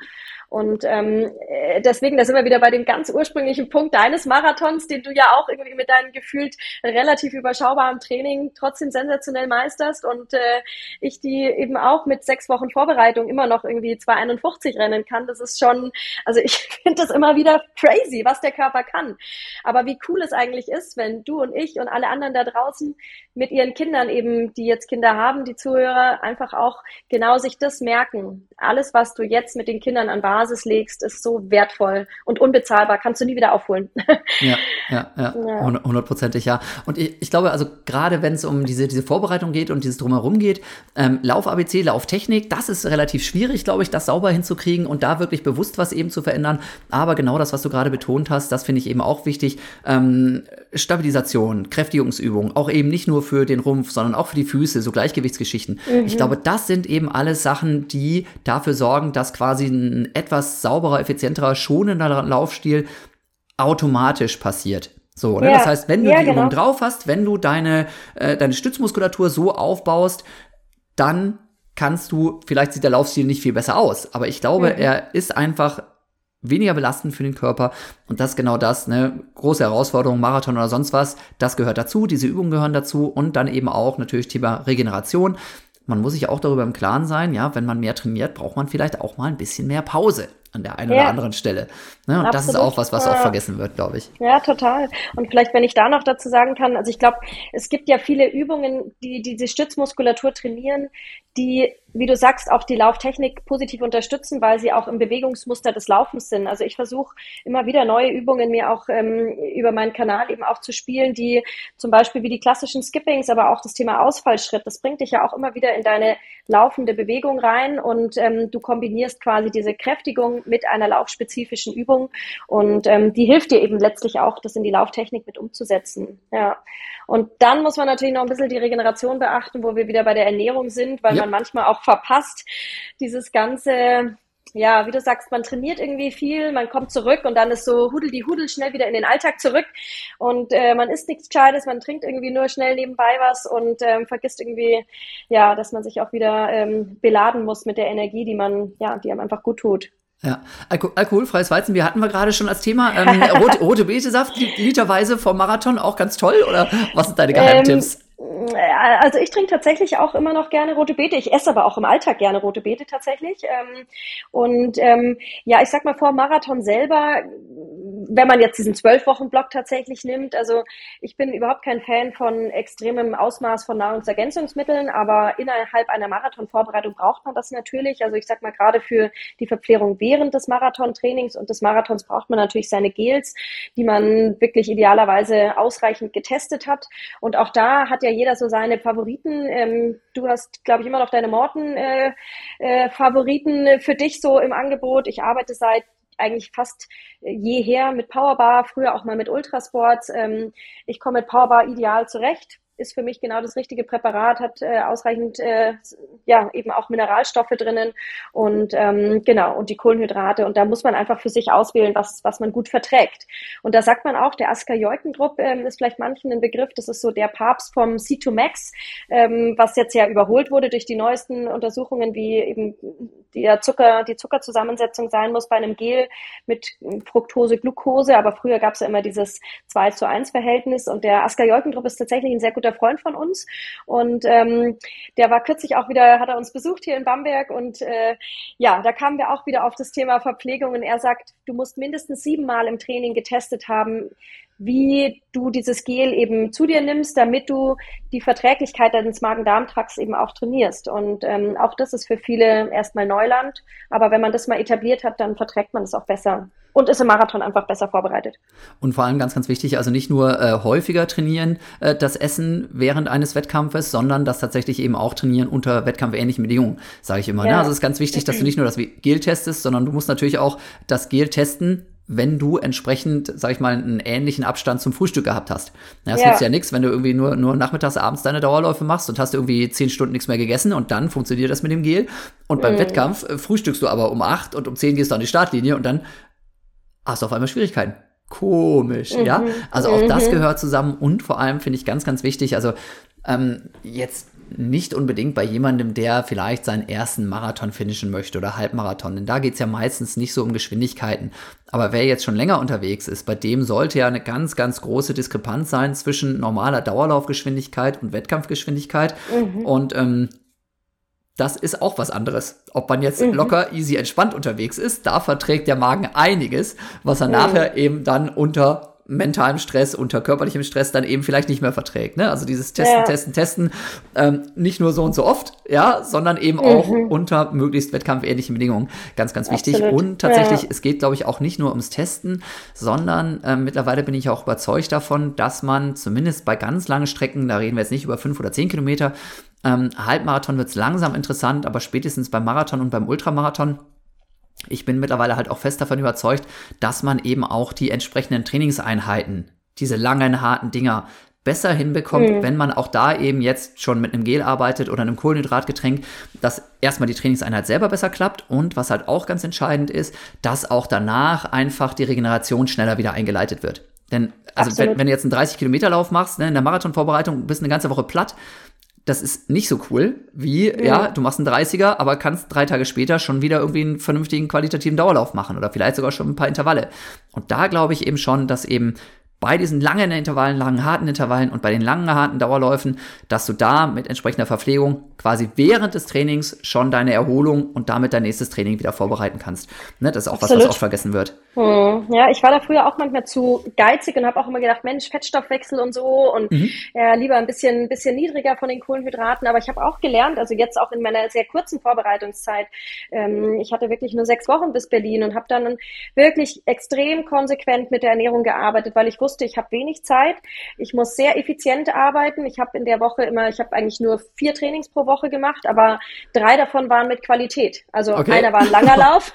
Und ähm, äh, deswegen, da sind wir wieder bei dem ganz ursprünglichen Punkt deines Marathons, den du ja auch irgendwie mit deinem gefühlt relativ überschaubaren Training trotzdem sensationell meisterst und äh, ich die eben auch mit sechs Wochen Vorbereitung immer noch irgendwie 2,51 rennen kann. Das ist schon, also ich finde das immer wieder crazy, was der Körper kann. Aber wie cool es eigentlich ist, wenn du und ich und alle anderen da draußen mit ihren Kindern eben, die jetzt Kinder haben, die Zuhörer, einfach auch genau sich das merken. Alles, was du jetzt mit den Kindern an Basis Basis legst, ist so wertvoll und unbezahlbar, kannst du nie wieder aufholen. ja, ja, ja, hundertprozentig ja. Und ich, ich glaube, also gerade wenn es um diese, diese Vorbereitung geht und dieses Drumherum geht, ähm, Lauf-ABC, Lauftechnik, das ist relativ schwierig, glaube ich, das sauber hinzukriegen und da wirklich bewusst was eben zu verändern. Aber genau das, was du gerade betont hast, das finde ich eben auch wichtig. Ähm, Stabilisation, Kräftigungsübungen, auch eben nicht nur für den Rumpf, sondern auch für die Füße, so Gleichgewichtsgeschichten. Mhm. Ich glaube, das sind eben alles Sachen, die dafür sorgen, dass quasi ein etwas sauberer, effizienterer, schonender Laufstil automatisch passiert. So, ne? Ja. Das heißt, wenn du ja, die genau. Übung drauf hast, wenn du deine, äh, deine Stützmuskulatur so aufbaust, dann kannst du, vielleicht sieht der Laufstil nicht viel besser aus, aber ich glaube, mhm. er ist einfach weniger belastend für den Körper. Und das ist genau das, ne, große Herausforderung, Marathon oder sonst was, das gehört dazu, diese Übungen gehören dazu und dann eben auch natürlich Thema Regeneration. Man muss sich auch darüber im Klaren sein, ja, wenn man mehr trainiert, braucht man vielleicht auch mal ein bisschen mehr Pause. an der einen ja. oder anderen Stelle. Ne? Und Absolut. das ist auch was, was auch vergessen wird, glaube ich. Ja, total. Und vielleicht, wenn ich da noch dazu sagen kann, also ich glaube, es gibt ja viele Übungen, die, die die Stützmuskulatur trainieren, die, wie du sagst, auch die Lauftechnik positiv unterstützen, weil sie auch im Bewegungsmuster des Laufens sind. Also ich versuche immer wieder neue Übungen mir auch ähm, über meinen Kanal eben auch zu spielen, die zum Beispiel wie die klassischen Skippings, aber auch das Thema Ausfallschritt, das bringt dich ja auch immer wieder in deine laufende Bewegung rein und ähm, du kombinierst quasi diese Kräftigung mit einer laufspezifischen Übung und ähm, die hilft dir eben letztlich auch, das in die Lauftechnik mit umzusetzen. Ja. Und dann muss man natürlich noch ein bisschen die Regeneration beachten, wo wir wieder bei der Ernährung sind, weil ja. man manchmal auch verpasst, dieses ganze ja, wie du sagst, man trainiert irgendwie viel, man kommt zurück und dann ist so hudel die Hudel schnell wieder in den Alltag zurück und äh, man isst nichts Gescheites, man trinkt irgendwie nur schnell nebenbei was und ähm, vergisst irgendwie, ja, dass man sich auch wieder ähm, beladen muss mit der Energie, die man, ja, die einem einfach gut tut. Ja, Alko alkoholfreies Weizenbier hatten wir gerade schon als Thema. Ähm, rote, rote Betesaft literweise vom Marathon auch ganz toll oder was sind deine Geheimtipps? Ähm, also ich trinke tatsächlich auch immer noch gerne rote Beete. Ich esse aber auch im Alltag gerne rote Beete tatsächlich. Ähm, und ähm, ja, ich sag mal vor Marathon selber, wenn man jetzt diesen zwölf Wochen Block tatsächlich nimmt, also ich bin überhaupt kein Fan von extremem Ausmaß von Nahrungsergänzungsmitteln, aber innerhalb einer Marathonvorbereitung braucht man das natürlich. Also ich sag mal gerade für die Verpflegung während des Marathontrainings und des Marathons braucht man natürlich seine Gels, die man wirklich idealerweise ausreichend getestet hat. Und auch da hat ja jeder so seine Favoriten. Ähm, du hast, glaube ich, immer noch deine Morten-Favoriten äh, äh, für dich so im Angebot. Ich arbeite seit eigentlich fast jeher mit Powerbar, früher auch mal mit Ultrasports. Ähm, ich komme mit Powerbar ideal zurecht ist für mich genau das richtige Präparat, hat äh, ausreichend äh, ja eben auch Mineralstoffe drinnen und ähm, genau und die Kohlenhydrate und da muss man einfach für sich auswählen, was was man gut verträgt. Und da sagt man auch, der Asker Jeukendrupp ähm, ist vielleicht manchen ein Begriff. Das ist so der Papst vom C2 Max, ähm, was jetzt ja überholt wurde durch die neuesten Untersuchungen, wie eben der Zucker, die Zuckerzusammensetzung sein muss bei einem Gel mit Fructose, Glucose. Aber früher gab es ja immer dieses 2 zu 1 Verhältnis und der Asker Jeukendrupp ist tatsächlich ein sehr guter guter Freund von uns. Und ähm, der war kürzlich auch wieder, hat er uns besucht hier in Bamberg. Und äh, ja, da kamen wir auch wieder auf das Thema Verpflegung. Und er sagt, du musst mindestens siebenmal im Training getestet haben, wie du dieses Gel eben zu dir nimmst, damit du die Verträglichkeit deines Magen-Darm-Trakts eben auch trainierst. Und ähm, auch das ist für viele erstmal Neuland. Aber wenn man das mal etabliert hat, dann verträgt man es auch besser und ist im Marathon einfach besser vorbereitet. Und vor allem ganz, ganz wichtig, also nicht nur äh, häufiger trainieren äh, das Essen während eines Wettkampfes, sondern das tatsächlich eben auch trainieren unter wettkampfähnlichen Bedingungen, sage ich immer. Ne? Ja. Ne? Also es ist ganz wichtig, dass du nicht nur das Gel testest, sondern du musst natürlich auch das Gel testen wenn du entsprechend, sag ich mal, einen ähnlichen Abstand zum Frühstück gehabt hast. Ja, das ja. nützt ja nichts, wenn du irgendwie nur, nur nachmittags, abends deine Dauerläufe machst und hast irgendwie zehn Stunden nichts mehr gegessen und dann funktioniert das mit dem Gel. Und beim mm. Wettkampf äh, frühstückst du aber um acht und um zehn gehst du an die Startlinie und dann hast du auf einmal Schwierigkeiten. Komisch, mhm. ja. Also auch mhm. das gehört zusammen und vor allem finde ich ganz, ganz wichtig, also ähm, jetzt nicht unbedingt bei jemandem, der vielleicht seinen ersten Marathon finishen möchte oder Halbmarathon. Denn da geht es ja meistens nicht so um Geschwindigkeiten. Aber wer jetzt schon länger unterwegs ist, bei dem sollte ja eine ganz, ganz große Diskrepanz sein zwischen normaler Dauerlaufgeschwindigkeit und Wettkampfgeschwindigkeit. Mhm. Und ähm, das ist auch was anderes. Ob man jetzt mhm. locker, easy, entspannt unterwegs ist, da verträgt der Magen einiges, was er mhm. nachher eben dann unter mentalem Stress, unter körperlichem Stress dann eben vielleicht nicht mehr verträgt. Ne? Also dieses Testen, ja. Testen, Testen, ähm, nicht nur so und so oft, ja, sondern eben mhm. auch unter möglichst wettkampfähnlichen Bedingungen. Ganz, ganz wichtig. Absolut. Und tatsächlich, ja. es geht, glaube ich, auch nicht nur ums Testen, sondern äh, mittlerweile bin ich auch überzeugt davon, dass man zumindest bei ganz langen Strecken, da reden wir jetzt nicht über fünf oder zehn Kilometer, ähm, Halbmarathon wird es langsam interessant, aber spätestens beim Marathon und beim Ultramarathon ich bin mittlerweile halt auch fest davon überzeugt, dass man eben auch die entsprechenden Trainingseinheiten, diese langen, harten Dinger, besser hinbekommt, mhm. wenn man auch da eben jetzt schon mit einem Gel arbeitet oder einem Kohlenhydratgetränk, dass erstmal die Trainingseinheit selber besser klappt und was halt auch ganz entscheidend ist, dass auch danach einfach die Regeneration schneller wieder eingeleitet wird. Denn also wenn, wenn, du jetzt einen 30 Kilometer Lauf machst, ne, in der Marathonvorbereitung bist du eine ganze Woche platt, das ist nicht so cool, wie, ja. ja. du machst einen 30er, aber kannst drei Tage später schon wieder irgendwie einen vernünftigen qualitativen Dauerlauf machen oder vielleicht sogar schon ein paar Intervalle. Und da glaube ich eben schon, dass eben bei diesen langen Intervallen, langen harten Intervallen und bei den langen harten Dauerläufen, dass du da mit entsprechender Verpflegung quasi während des Trainings schon deine Erholung und damit dein nächstes Training wieder vorbereiten kannst. Ne, das ist auch Absolut. was, was oft vergessen wird. Hm. Ja, ich war da früher auch manchmal zu geizig und habe auch immer gedacht, Mensch, Fettstoffwechsel und so und mhm. ja, lieber ein bisschen, bisschen niedriger von den Kohlenhydraten. Aber ich habe auch gelernt, also jetzt auch in meiner sehr kurzen Vorbereitungszeit, ähm, ich hatte wirklich nur sechs Wochen bis Berlin und habe dann wirklich extrem konsequent mit der Ernährung gearbeitet, weil ich wusste, ich habe wenig Zeit, ich muss sehr effizient arbeiten. Ich habe in der Woche immer, ich habe eigentlich nur vier Trainings pro Woche gemacht, aber drei davon waren mit Qualität. Also okay. einer war ein langer Lauf,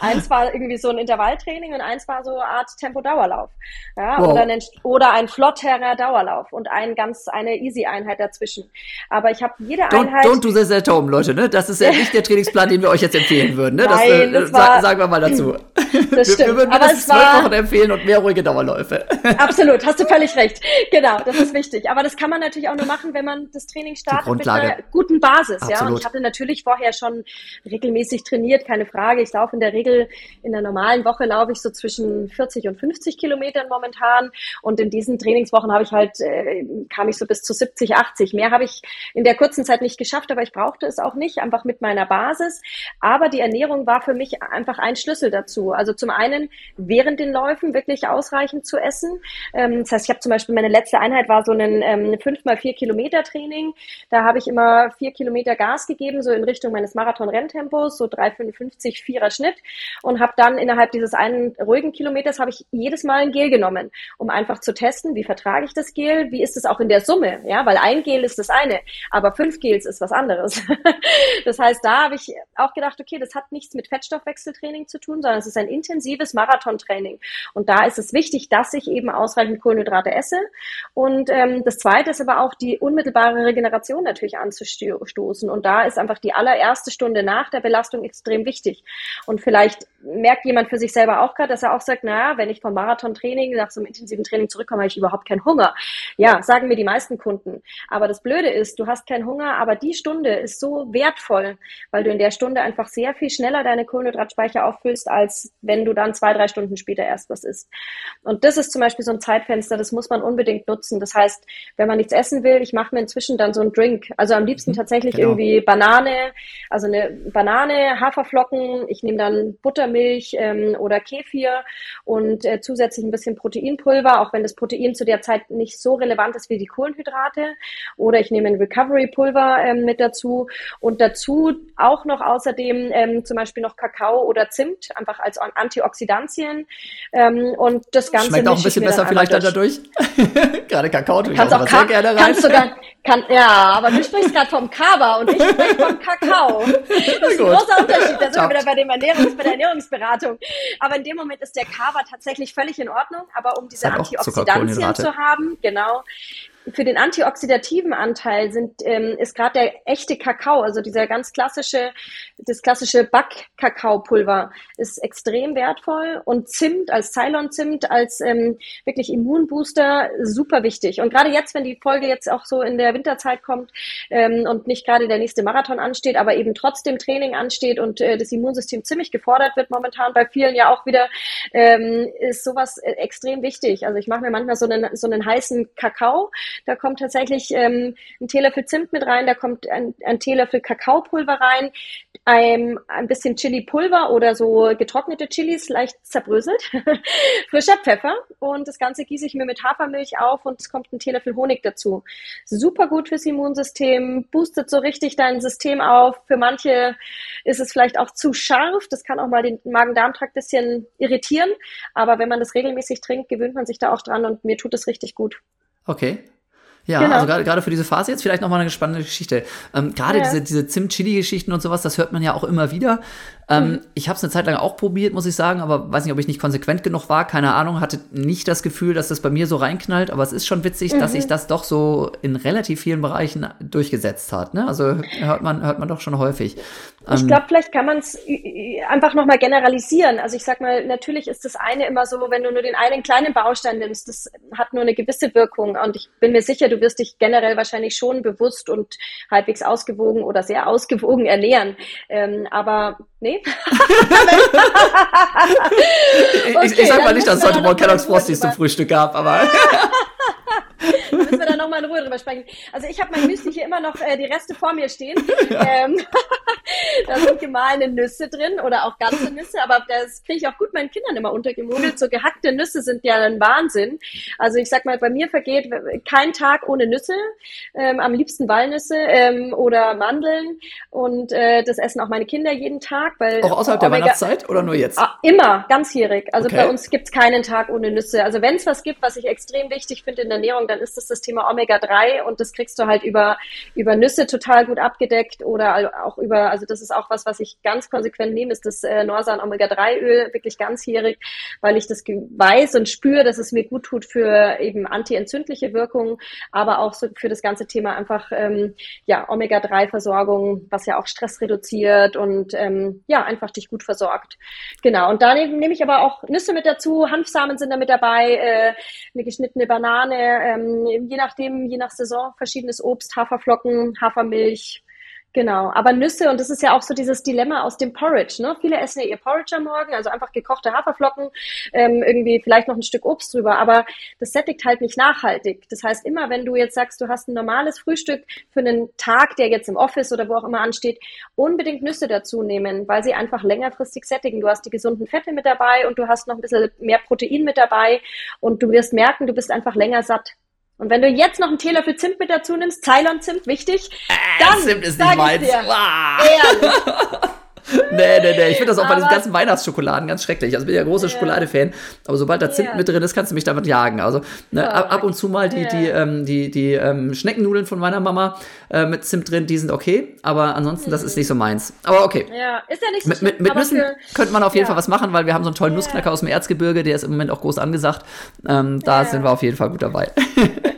eins war irgendwie so ein Intervalltraining und eins war so eine Art Tempo-Dauerlauf. Ja, wow. oder, ein, oder ein flotterer Dauerlauf und ein ganz eine Easy-Einheit dazwischen. Aber ich habe jede don't, Einheit. Don't do this at home, Leute. Ne? Das ist ja nicht der Trainingsplan, den wir euch jetzt empfehlen würden. Ne? Das, Nein, das äh, war, sagen wir mal dazu. Das stimmt. Wir, würden aber mindestens zwölf Wochen empfehlen und mehr ruhige Dauerläufe. Absolut, hast du völlig recht. Genau, das ist wichtig. Aber das kann man natürlich auch nur machen, wenn man das Training startet mit einer guten Basis. Absolut. Ja, und ich hatte natürlich vorher schon regelmäßig trainiert, keine Frage. Ich laufe in der Regel in der normalen Woche laufe ich so zwischen 40 und 50 Kilometern momentan. Und in diesen Trainingswochen habe ich halt äh, kam ich so bis zu 70, 80. Mehr habe ich in der kurzen Zeit nicht geschafft, aber ich brauchte es auch nicht, einfach mit meiner Basis. Aber die Ernährung war für mich einfach ein Schlüssel dazu. Also zum einen während den Läufen wirklich ausreichend zu essen. Ähm, das heißt, ich habe zum Beispiel meine letzte Einheit war so ein ähm, 5 mal 4 Kilometer Training. Da habe ich immer vier Kilometer Gas gegeben, so in Richtung meines Marathon-Renntempos, so 3,55, 4er Schnitt und habe dann innerhalb dieses einen ruhigen Kilometers habe ich jedes Mal ein Gel genommen, um einfach zu testen, wie vertrage ich das Gel, wie ist es auch in der Summe, ja, weil ein Gel ist das eine, aber fünf Gels ist was anderes. das heißt, da habe ich auch gedacht, okay, das hat nichts mit Fettstoffwechseltraining zu tun, sondern es ist ein intensives Marathontraining und da ist es wichtig, dass ich eben ausreichend Kohlenhydrate esse. Und ähm, das Zweite ist aber auch die unmittelbare Regeneration natürlich anzustoßen. Und da ist einfach die allererste Stunde nach der Belastung extrem wichtig. Und vielleicht merkt jemand für sich selber auch gerade, dass er auch sagt, naja, wenn ich vom Marathontraining nach so einem intensiven Training zurückkomme, habe ich überhaupt keinen Hunger. Ja, sagen mir die meisten Kunden. Aber das Blöde ist, du hast keinen Hunger, aber die Stunde ist so wertvoll, weil du in der Stunde einfach sehr viel schneller deine Kohlenhydratspeicher auffüllst, als wenn du dann zwei, drei Stunden später erst was isst. Und das ist zum Beispiel so ein Zeitfenster, das muss man unbedingt nutzen. Das heißt, wenn man nichts essen will, ich mache mir inzwischen dann so einen Drink. Also am liebsten mhm, tatsächlich genau. irgendwie Banane, also eine Banane, Haferflocken, ich nehme dann Buttermilch ähm, oder Kefir und äh, zusätzlich ein bisschen Proteinpulver, auch wenn das Protein zu der Zeit nicht so relevant ist wie die Kohlenhydrate. Oder ich nehme ein Recovery-Pulver ähm, mit dazu und dazu auch noch außerdem ähm, zum Beispiel noch Kakao oder Zimt, einfach als Antioxidantien. Ähm, und das Ganze Schmeckt auch ein bisschen besser vielleicht dann dadurch. gerade Kakao tue ich auch, auch sehr gerne rein. Kannst du dann, kann, ja, aber du sprichst gerade vom Kaba und ich spreche vom Kakao. Das ist ein großer Unterschied. Da sind wir wieder bei, dem Ernährungs, bei der Ernährungsberatung. Aber in dem Moment ist der Kaba tatsächlich völlig in Ordnung. Aber um diese Antioxidantien zu haben, genau, für den antioxidativen Anteil sind, ähm, ist gerade der echte Kakao, also dieser ganz klassische, das klassische Back-Kakaopulver ist extrem wertvoll und Zimt als Ceylon-Zimt als ähm, wirklich Immunbooster super wichtig. Und gerade jetzt, wenn die Folge jetzt auch so in der Winterzeit kommt ähm, und nicht gerade der nächste Marathon ansteht, aber eben trotzdem Training ansteht und äh, das Immunsystem ziemlich gefordert wird momentan bei vielen ja auch wieder, ähm, ist sowas äh, extrem wichtig. Also ich mache mir manchmal so einen, so einen heißen Kakao, da kommt tatsächlich ähm, ein Teelöffel Zimt mit rein, da kommt ein, ein Teelöffel Kakaopulver rein, ein, ein bisschen Chili-Pulver oder so getrocknete Chilis, leicht zerbröselt, frischer Pfeffer und das Ganze gieße ich mir mit Hafermilch auf und es kommt ein Teelöffel Honig dazu. Super gut fürs Immunsystem, boostet so richtig dein System auf. Für manche ist es vielleicht auch zu scharf, das kann auch mal den Magen-Darm-Trakt bisschen irritieren, aber wenn man das regelmäßig trinkt, gewöhnt man sich da auch dran und mir tut es richtig gut. Okay. Ja, genau. also gerade für diese Phase jetzt vielleicht nochmal eine spannende Geschichte. Ähm, gerade ja. diese, diese Zimt-Chili-Geschichten und sowas, das hört man ja auch immer wieder. Ähm, mhm. Ich habe es eine Zeit lang auch probiert, muss ich sagen, aber weiß nicht, ob ich nicht konsequent genug war, keine Ahnung, hatte nicht das Gefühl, dass das bei mir so reinknallt, aber es ist schon witzig, mhm. dass sich das doch so in relativ vielen Bereichen durchgesetzt hat. Ne? Also hört man, hört man doch schon häufig. Ich ähm, glaube, vielleicht kann man es einfach nochmal generalisieren. Also ich sag mal, natürlich ist das eine immer so, wenn du nur den einen kleinen Baustein nimmst, das hat nur eine gewisse Wirkung. Und ich bin mir sicher, du wirst dich generell wahrscheinlich schon bewusst und halbwegs ausgewogen oder sehr ausgewogen ernähren. Ähm, aber Nee? okay, ich, ich, sag mal nicht, dass es heute Morgen Kellogg's Frosties zum Frühstück gab, aber. da müssen wir dann nochmal in Ruhe drüber sprechen. Also ich habe mein Müsli hier immer noch äh, die Reste vor mir stehen. Ja. Ähm, da sind gemahlene Nüsse drin oder auch ganze Nüsse, aber das kriege ich auch gut meinen Kindern immer untergemogelt. So gehackte Nüsse sind ja ein Wahnsinn. Also ich sag mal, bei mir vergeht kein Tag ohne Nüsse, ähm, am liebsten Walnüsse ähm, oder Mandeln und äh, das essen auch meine Kinder jeden Tag. Weil auch außerhalb der Weihnachtszeit oder nur jetzt? Ah, immer, ganzjährig. Also okay. bei uns gibt's keinen Tag ohne Nüsse. Also wenn es was gibt, was ich extrem wichtig finde in der Ernährung, dann ist das das Thema Omega-3 und das kriegst du halt über, über Nüsse total gut abgedeckt oder auch über, also das ist auch was, was ich ganz konsequent nehme, ist das äh, Norsan Omega-3-Öl, wirklich ganzjährig, weil ich das weiß und spüre, dass es mir gut tut für eben antientzündliche Wirkungen, aber auch so für das ganze Thema einfach, ähm, ja, Omega-3-Versorgung, was ja auch Stress reduziert und ähm, ja, einfach dich gut versorgt. Genau. Und daneben nehme ich aber auch Nüsse mit dazu, Hanfsamen sind da mit dabei, äh, eine geschnittene Banane, ähm, je nachdem, je nach Saison, verschiedenes Obst, Haferflocken, Hafermilch, Genau, aber Nüsse, und das ist ja auch so dieses Dilemma aus dem Porridge. Ne? Viele essen ja ihr Porridge am Morgen, also einfach gekochte Haferflocken, ähm, irgendwie vielleicht noch ein Stück Obst drüber, aber das sättigt halt nicht nachhaltig. Das heißt, immer wenn du jetzt sagst, du hast ein normales Frühstück für einen Tag, der jetzt im Office oder wo auch immer ansteht, unbedingt Nüsse dazu nehmen, weil sie einfach längerfristig sättigen. Du hast die gesunden Fette mit dabei und du hast noch ein bisschen mehr Protein mit dabei und du wirst merken, du bist einfach länger satt. Und wenn du jetzt noch einen Teelöffel Zimt mit dazu nimmst, Ceylon-Zimt, wichtig, äh, dann Zimt ist nicht meins. Dir, wow. Nee, nee, nee. Ich finde das auch aber bei diesen ganzen Weihnachtsschokoladen ganz schrecklich. Also ich bin ja großer yeah. Schokolade-Fan, aber sobald da Zimt yeah. mit drin ist, kannst du mich damit jagen. Also ne, ab, ab, und zu mal die, yeah. die, ähm, die, die ähm, Schneckennudeln von meiner Mama äh, mit Zimt drin, die sind okay, aber ansonsten, das ist nicht so meins. Aber okay. Ja, ist ja nicht so Mit, mit, mit Nüssen könnte man auf jeden ja. Fall was machen, weil wir haben so einen tollen Nussknacker aus dem Erzgebirge, der ist im Moment auch groß angesagt. Ähm, da sind wir auf jeden Fall gut dabei.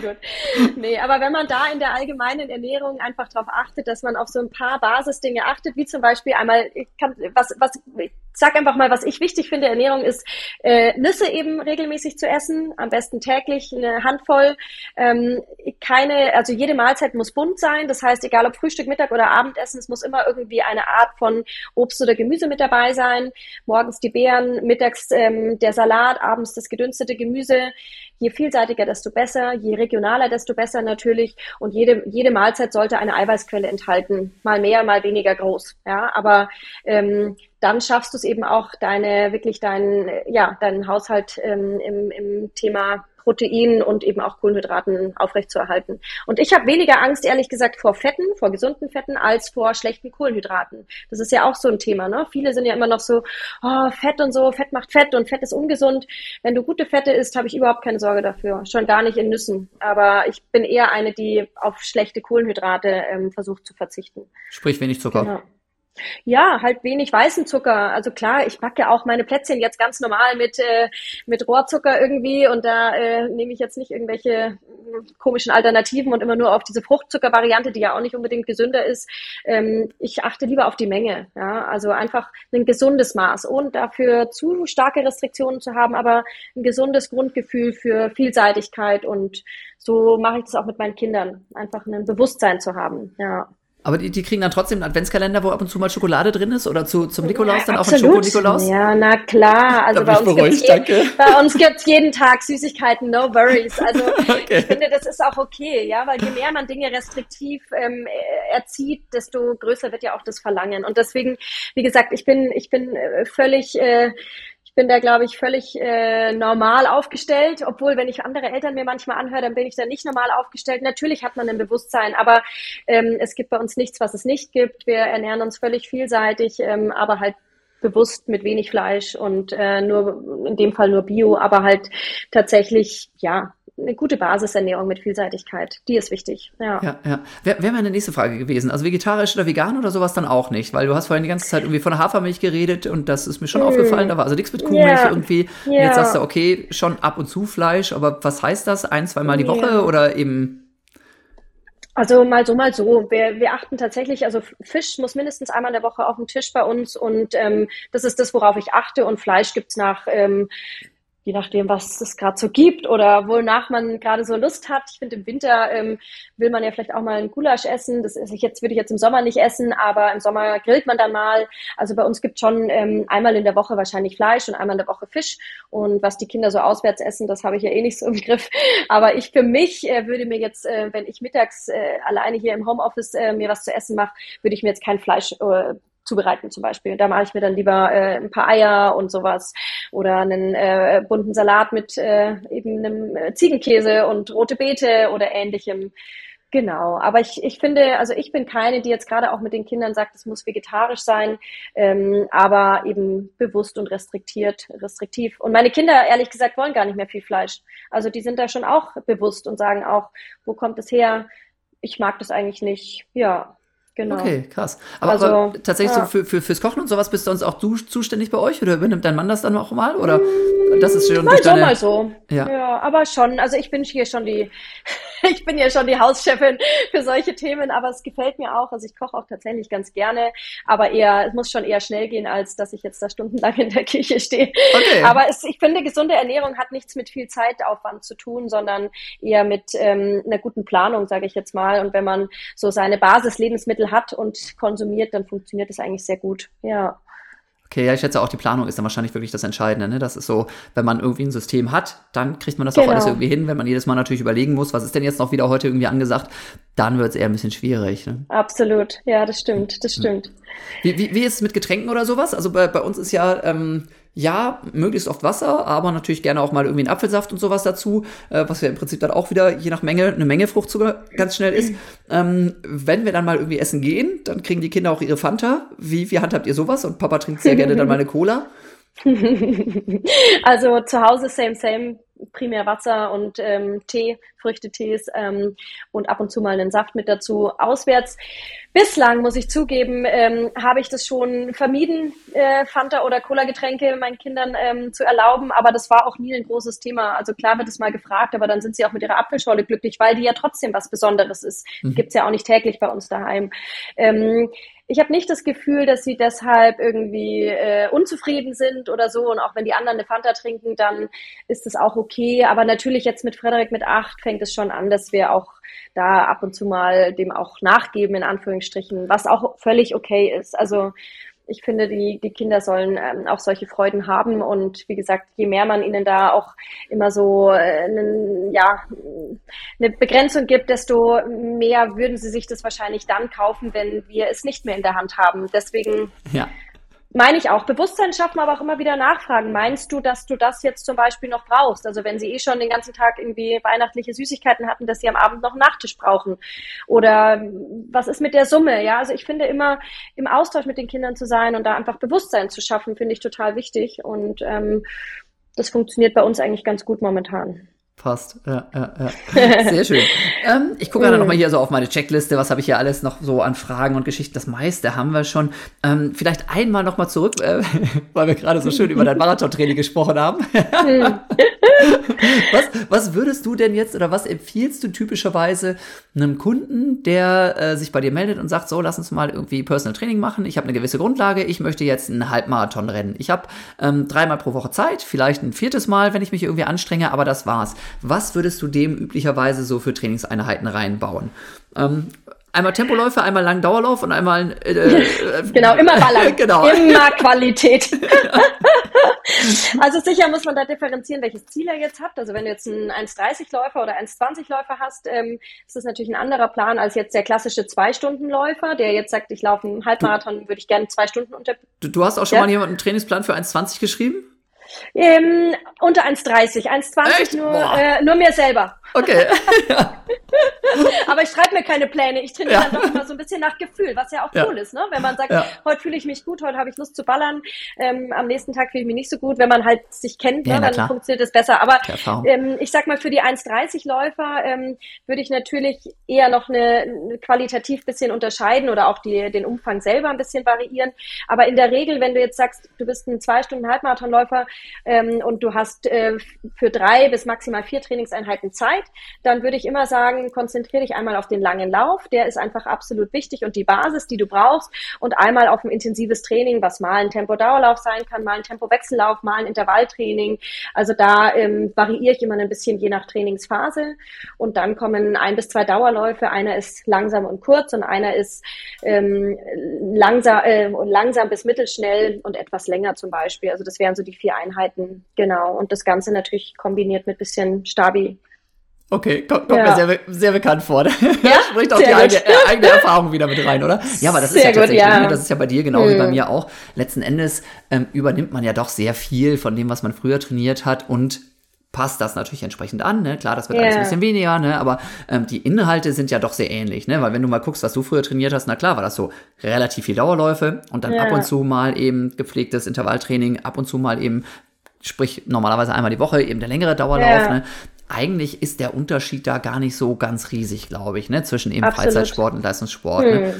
Sehr gut. Nee, aber wenn man da in der allgemeinen Ernährung einfach darauf achtet, dass man auf so ein paar Basisdinge achtet, wie zum Beispiel einmal, ich kann, was, was, ich sag einfach mal, was ich wichtig finde, Ernährung ist, äh, Nüsse eben regelmäßig zu essen, am besten täglich eine Handvoll. Ähm, keine, also jede Mahlzeit muss bunt sein. Das heißt, egal ob Frühstück, Mittag oder Abendessen, es muss immer irgendwie eine Art von Obst oder Gemüse mit dabei sein. Morgens die Beeren, mittags ähm, der Salat, abends das gedünstete Gemüse. Je vielseitiger, desto besser. Je regionaler, desto besser natürlich. Und jede, jede Mahlzeit sollte eine Eiweißquelle enthalten. Mal mehr, mal weniger groß. Ja, aber ähm, dann schaffst du es eben auch, deine, wirklich deinen, ja, deinen Haushalt ähm, im, im Thema Protein und eben auch Kohlenhydraten aufrechtzuerhalten. Und ich habe weniger Angst, ehrlich gesagt, vor Fetten, vor gesunden Fetten, als vor schlechten Kohlenhydraten. Das ist ja auch so ein Thema. Ne? Viele sind ja immer noch so, oh, Fett und so, Fett macht Fett und Fett ist ungesund. Wenn du gute Fette isst, habe ich überhaupt keine Sorge dafür. Schon gar nicht in Nüssen. Aber ich bin eher eine, die auf schlechte Kohlenhydrate ähm, versucht zu verzichten. Sprich wenig Zucker. Genau. Ja, halt wenig weißen Zucker. Also klar, ich backe auch meine Plätzchen jetzt ganz normal mit, äh, mit Rohrzucker irgendwie und da äh, nehme ich jetzt nicht irgendwelche äh, komischen Alternativen und immer nur auf diese Fruchtzucker-Variante, die ja auch nicht unbedingt gesünder ist. Ähm, ich achte lieber auf die Menge. Ja? Also einfach ein gesundes Maß, ohne dafür zu starke Restriktionen zu haben, aber ein gesundes Grundgefühl für Vielseitigkeit und so mache ich das auch mit meinen Kindern, einfach ein Bewusstsein zu haben. Ja. Aber die, die kriegen dann trotzdem einen Adventskalender, wo ab und zu mal Schokolade drin ist? Oder zu, zum Nikolaus dann auch ein Schoko-Nikolaus? Ja, na klar. Also bei uns, beruhigt, je, bei uns gibt's jeden Tag Süßigkeiten, no worries. Also okay. ich finde, das ist auch okay, ja, weil je mehr man Dinge restriktiv ähm, erzieht, desto größer wird ja auch das Verlangen. Und deswegen, wie gesagt, ich bin, ich bin äh, völlig äh, bin da, glaube ich, völlig äh, normal aufgestellt, obwohl, wenn ich andere Eltern mir manchmal anhöre, dann bin ich da nicht normal aufgestellt. Natürlich hat man ein Bewusstsein, aber ähm, es gibt bei uns nichts, was es nicht gibt. Wir ernähren uns völlig vielseitig, ähm, aber halt bewusst mit wenig Fleisch und äh, nur in dem Fall nur Bio, aber halt tatsächlich ja eine gute Basisernährung mit Vielseitigkeit. Die ist wichtig. Ja, ja. ja. Wäre wär meine nächste Frage gewesen. Also vegetarisch oder vegan oder sowas dann auch nicht, weil du hast vorhin die ganze Zeit irgendwie von Hafermilch geredet und das ist mir schon mm. aufgefallen. Da war also nichts mit Kuhmilch yeah. irgendwie. Yeah. Jetzt sagst du, okay, schon ab und zu Fleisch, aber was heißt das? Ein, zweimal die Woche yeah. oder eben also mal so, mal so. Wir, wir achten tatsächlich, also Fisch muss mindestens einmal in der Woche auf dem Tisch bei uns und ähm, das ist das, worauf ich achte. Und Fleisch gibt's nach ähm, je nachdem, was es gerade so gibt oder wonach man gerade so Lust hat. Ich finde, im Winter ähm, will man ja vielleicht auch mal ein Gulasch essen. Das ist jetzt, würde ich jetzt im Sommer nicht essen, aber im Sommer grillt man dann mal. Also bei uns gibt schon ähm, einmal in der Woche wahrscheinlich Fleisch und einmal in der Woche Fisch. Und was die Kinder so auswärts essen, das habe ich ja eh nicht so im Griff. Aber ich für mich äh, würde mir jetzt, äh, wenn ich mittags äh, alleine hier im Homeoffice äh, mir was zu essen mache, würde ich mir jetzt kein Fleisch äh, zubereiten zum Beispiel. Da mache ich mir dann lieber äh, ein paar Eier und sowas oder einen äh, bunten Salat mit äh, eben einem äh, Ziegenkäse und rote Beete oder ähnlichem. Genau, aber ich, ich finde, also ich bin keine, die jetzt gerade auch mit den Kindern sagt, es muss vegetarisch sein, ähm, aber eben bewusst und restriktiert, restriktiv. Und meine Kinder, ehrlich gesagt, wollen gar nicht mehr viel Fleisch. Also die sind da schon auch bewusst und sagen auch, wo kommt es her? Ich mag das eigentlich nicht. Ja, Genau. Okay, krass. Aber, also, aber tatsächlich ja. so für, für, fürs Kochen und sowas bist du uns auch du zuständig bei euch oder übernimmt dein Mann das dann auch mal? Oder das ist schon mal so, deine... mal so. Ja. ja, aber schon. Also ich bin hier schon die, ich bin ja schon die Hauschefin für solche Themen, aber es gefällt mir auch. Also ich koche auch tatsächlich ganz gerne, aber eher, es muss schon eher schnell gehen, als dass ich jetzt da stundenlang in der Küche stehe. Okay. Aber es, ich finde, gesunde Ernährung hat nichts mit viel Zeitaufwand zu tun, sondern eher mit ähm, einer guten Planung, sage ich jetzt mal. Und wenn man so seine Basislebensmittel hat und konsumiert, dann funktioniert das eigentlich sehr gut. Ja. Okay, ja, ich schätze auch, die Planung ist dann wahrscheinlich wirklich das Entscheidende. Ne? Das ist so, wenn man irgendwie ein System hat, dann kriegt man das genau. auch alles irgendwie hin. Wenn man jedes Mal natürlich überlegen muss, was ist denn jetzt noch wieder heute irgendwie angesagt, dann wird es eher ein bisschen schwierig. Ne? Absolut, ja, das stimmt, das stimmt. Wie, wie, wie ist es mit Getränken oder sowas? Also bei, bei uns ist ja ähm, ja, möglichst oft Wasser, aber natürlich gerne auch mal irgendwie einen Apfelsaft und sowas dazu, äh, was ja im Prinzip dann auch wieder je nach Menge eine Menge Fruchtzucker ganz schnell ist. Ähm, wenn wir dann mal irgendwie essen gehen, dann kriegen die Kinder auch ihre Fanta. Wie, wie handhabt ihr sowas? Und Papa trinkt sehr gerne dann mal eine Cola. also zu Hause same, same primär Wasser und ähm, Tee, Früchtetees ähm, und ab und zu mal einen Saft mit dazu. Auswärts, bislang muss ich zugeben, ähm, habe ich das schon vermieden, äh, Fanta oder Cola-Getränke meinen Kindern ähm, zu erlauben, aber das war auch nie ein großes Thema. Also klar wird es mal gefragt, aber dann sind sie auch mit ihrer Apfelschorle glücklich, weil die ja trotzdem was Besonderes ist. Mhm. Gibt's ja auch nicht täglich bei uns daheim. Ähm, ich habe nicht das Gefühl, dass sie deshalb irgendwie äh, unzufrieden sind oder so. Und auch wenn die anderen eine Fanta trinken, dann ist das auch okay. Aber natürlich jetzt mit Frederik mit acht fängt es schon an, dass wir auch da ab und zu mal dem auch nachgeben, in Anführungsstrichen, was auch völlig okay ist. Also ich finde, die, die Kinder sollen ähm, auch solche Freuden haben. Und wie gesagt, je mehr man ihnen da auch immer so äh, einen, ja, eine Begrenzung gibt, desto mehr würden sie sich das wahrscheinlich dann kaufen, wenn wir es nicht mehr in der Hand haben. Deswegen ja meine ich auch. Bewusstsein schaffen, aber auch immer wieder nachfragen. Meinst du, dass du das jetzt zum Beispiel noch brauchst? Also wenn sie eh schon den ganzen Tag irgendwie weihnachtliche Süßigkeiten hatten, dass sie am Abend noch einen Nachtisch brauchen. Oder was ist mit der Summe? Ja, also ich finde immer im Austausch mit den Kindern zu sein und da einfach Bewusstsein zu schaffen, finde ich total wichtig. Und ähm, das funktioniert bei uns eigentlich ganz gut momentan. Passt. Ja, ja, ja. Sehr schön. ähm, ich gucke gerade noch mal hier so auf meine Checkliste. Was habe ich hier alles noch so an Fragen und Geschichten? Das meiste haben wir schon. Ähm, vielleicht einmal noch mal zurück, äh, weil wir gerade so schön über dein Marathontraining gesprochen haben. was, was würdest du denn jetzt oder was empfiehlst du typischerweise einem Kunden, der äh, sich bei dir meldet und sagt, so, lass uns mal irgendwie Personal Training machen. Ich habe eine gewisse Grundlage. Ich möchte jetzt einen Halbmarathon rennen. Ich habe ähm, dreimal pro Woche Zeit, vielleicht ein viertes Mal, wenn ich mich irgendwie anstrenge, aber das war's. Was würdest du dem üblicherweise so für Trainingseinheiten reinbauen? Ähm, einmal Tempoläufe, einmal langen Dauerlauf und einmal äh, äh, genau immer ballern, genau. immer Qualität. also sicher muss man da differenzieren, welches Ziel er jetzt hat. Also wenn du jetzt einen 1,30 Läufer oder 1,20 Läufer hast, ähm, ist das natürlich ein anderer Plan als jetzt der klassische zwei Stunden Läufer, der jetzt sagt, ich laufe einen Halbmarathon, würde ich gerne zwei Stunden unter. Du, du hast auch schon ja? mal jemanden einen Trainingsplan für 1,20 geschrieben? Ähm, unter 1,30. 1,20 nur, äh, nur mir selber. Okay. Aber ich schreibe mir keine Pläne. Ich trainiere ja. dann doch immer so ein bisschen nach Gefühl, was ja auch ja. cool ist, ne? Wenn man sagt, ja. heute fühle ich mich gut, heute habe ich Lust zu ballern, ähm, am nächsten Tag fühle ich mich nicht so gut. Wenn man halt sich kennt, ne, dann klar. funktioniert es besser. Aber ähm, ich sag mal, für die 1,30 Läufer ähm, würde ich natürlich eher noch eine, eine qualitativ bisschen unterscheiden oder auch die, den Umfang selber ein bisschen variieren. Aber in der Regel, wenn du jetzt sagst, du bist ein zwei Stunden Halbmarathonläufer ähm, und du hast äh, für drei bis maximal vier Trainingseinheiten Zeit, dann würde ich immer sagen, konzentriere dich einmal auf den langen Lauf, der ist einfach absolut wichtig und die Basis, die du brauchst, und einmal auf ein intensives Training, was mal ein Tempo-Dauerlauf sein kann, mal ein Tempo-Wechsellauf, mal ein Intervalltraining. Also da ähm, variiere ich immer ein bisschen je nach Trainingsphase. Und dann kommen ein bis zwei Dauerläufe. Einer ist langsam und kurz und einer ist ähm, langsam, äh, langsam bis mittelschnell und etwas länger zum Beispiel. Also das wären so die vier Einheiten, genau. Und das Ganze natürlich kombiniert mit bisschen Stabi. Okay, kommt, kommt ja. mir sehr, sehr bekannt vor. Ja? spricht auch sehr die eigene, äh, eigene, Erfahrung wieder mit rein, oder? Ja, aber das sehr ist ja gut, tatsächlich, ja. Ne, das ist ja bei dir genau mhm. wie bei mir auch. Letzten Endes ähm, übernimmt man ja doch sehr viel von dem, was man früher trainiert hat und passt das natürlich entsprechend an. Ne? Klar, das wird yeah. alles ein bisschen weniger, ne? aber ähm, die Inhalte sind ja doch sehr ähnlich. Ne? Weil wenn du mal guckst, was du früher trainiert hast, na klar, war das so relativ viel Dauerläufe und dann yeah. ab und zu mal eben gepflegtes Intervalltraining, ab und zu mal eben, sprich normalerweise einmal die Woche eben der längere Dauerlauf. Yeah. Ne? Eigentlich ist der Unterschied da gar nicht so ganz riesig, glaube ich, ne? zwischen eben Absolut. Freizeitsport und Leistungssport. Ne? Hm. Ne?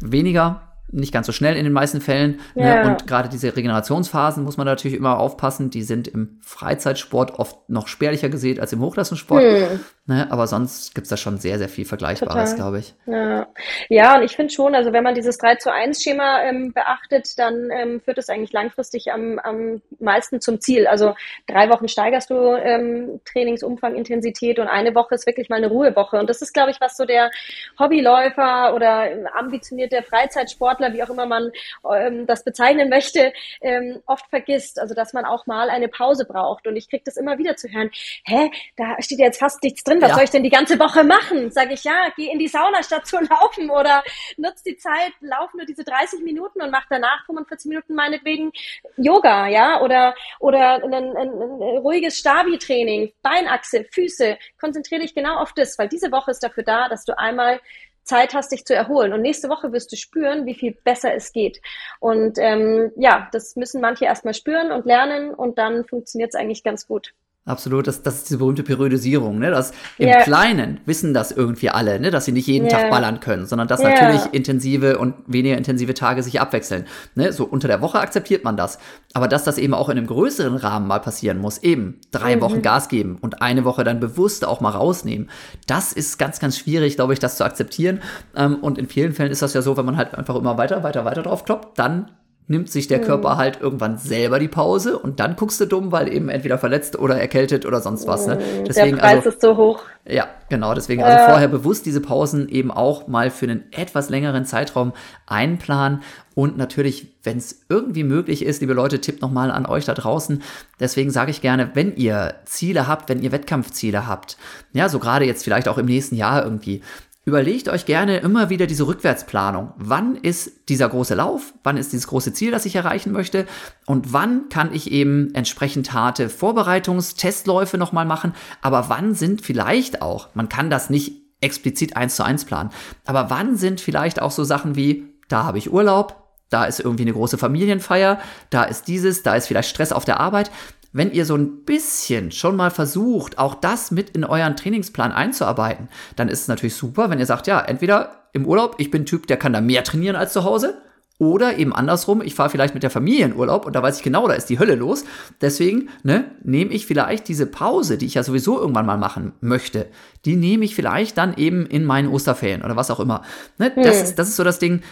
Weniger nicht ganz so schnell in den meisten Fällen. Ne? Ja. Ne? Und gerade diese Regenerationsphasen muss man natürlich immer aufpassen. Die sind im Freizeitsport oft noch spärlicher gesät als im Hochleistungssport. Hm. Ne? Aber sonst gibt's da schon sehr, sehr viel Vergleichbares, glaube ich. Ja. ja, und ich finde schon, also wenn man dieses 3 zu 1 Schema ähm, beachtet, dann ähm, führt es eigentlich langfristig am, am meisten zum Ziel. Also drei Wochen steigerst du ähm, Trainingsumfang, Intensität und eine Woche ist wirklich mal eine Ruhewoche. Und das ist, glaube ich, was so der Hobbyläufer oder ambitionierte Freizeitsportler, wie auch immer man ähm, das bezeichnen möchte, ähm, oft vergisst. Also dass man auch mal eine Pause braucht. Und ich kriege das immer wieder zu hören, hä, da steht jetzt fast nichts drin drin, was ja. soll ich denn die ganze Woche machen? Sage ich, ja, geh in die Sauna statt zu laufen oder nutz die Zeit, lauf nur diese 30 Minuten und mach danach 45 Minuten meinetwegen Yoga, ja, oder, oder ein, ein, ein ruhiges Stabi-Training, Beinachse, Füße. Konzentriere dich genau auf das, weil diese Woche ist dafür da, dass du einmal Zeit hast, dich zu erholen. Und nächste Woche wirst du spüren, wie viel besser es geht. Und ähm, ja, das müssen manche erstmal spüren und lernen und dann funktioniert es eigentlich ganz gut. Absolut, das, das ist diese berühmte Periodisierung, ne? Das im yeah. Kleinen wissen das irgendwie alle, ne? Dass sie nicht jeden yeah. Tag ballern können, sondern dass yeah. natürlich intensive und weniger intensive Tage sich abwechseln. Ne? So unter der Woche akzeptiert man das. Aber dass das eben auch in einem größeren Rahmen mal passieren muss, eben drei mhm. Wochen Gas geben und eine Woche dann bewusst auch mal rausnehmen, das ist ganz, ganz schwierig, glaube ich, das zu akzeptieren. Ähm, und in vielen Fällen ist das ja so, wenn man halt einfach immer weiter, weiter, weiter drauf kloppt, dann nimmt sich der Körper mhm. halt irgendwann selber die Pause und dann guckst du dumm, weil eben entweder verletzt oder erkältet oder sonst was. Ne? Mhm. Deswegen, der Preis also, ist so hoch. Ja, genau. Deswegen also vorher bewusst diese Pausen eben auch mal für einen etwas längeren Zeitraum einplanen und natürlich, wenn es irgendwie möglich ist, liebe Leute, Tipp nochmal an euch da draußen. Deswegen sage ich gerne, wenn ihr Ziele habt, wenn ihr Wettkampfziele habt, ja, so gerade jetzt vielleicht auch im nächsten Jahr irgendwie, Überlegt euch gerne immer wieder diese Rückwärtsplanung. Wann ist dieser große Lauf? Wann ist dieses große Ziel, das ich erreichen möchte? Und wann kann ich eben entsprechend harte Vorbereitungstestläufe nochmal machen? Aber wann sind vielleicht auch, man kann das nicht explizit eins zu eins planen, aber wann sind vielleicht auch so Sachen wie, da habe ich Urlaub, da ist irgendwie eine große Familienfeier, da ist dieses, da ist vielleicht Stress auf der Arbeit wenn ihr so ein bisschen schon mal versucht, auch das mit in euren Trainingsplan einzuarbeiten, dann ist es natürlich super, wenn ihr sagt, ja, entweder im Urlaub, ich bin ein Typ, der kann da mehr trainieren als zu Hause, oder eben andersrum, ich fahre vielleicht mit der Familie in Urlaub und da weiß ich genau, da ist die Hölle los. Deswegen ne, nehme ich vielleicht diese Pause, die ich ja sowieso irgendwann mal machen möchte, die nehme ich vielleicht dann eben in meinen Osterferien oder was auch immer. Ne, hm. das, ist, das ist so das Ding,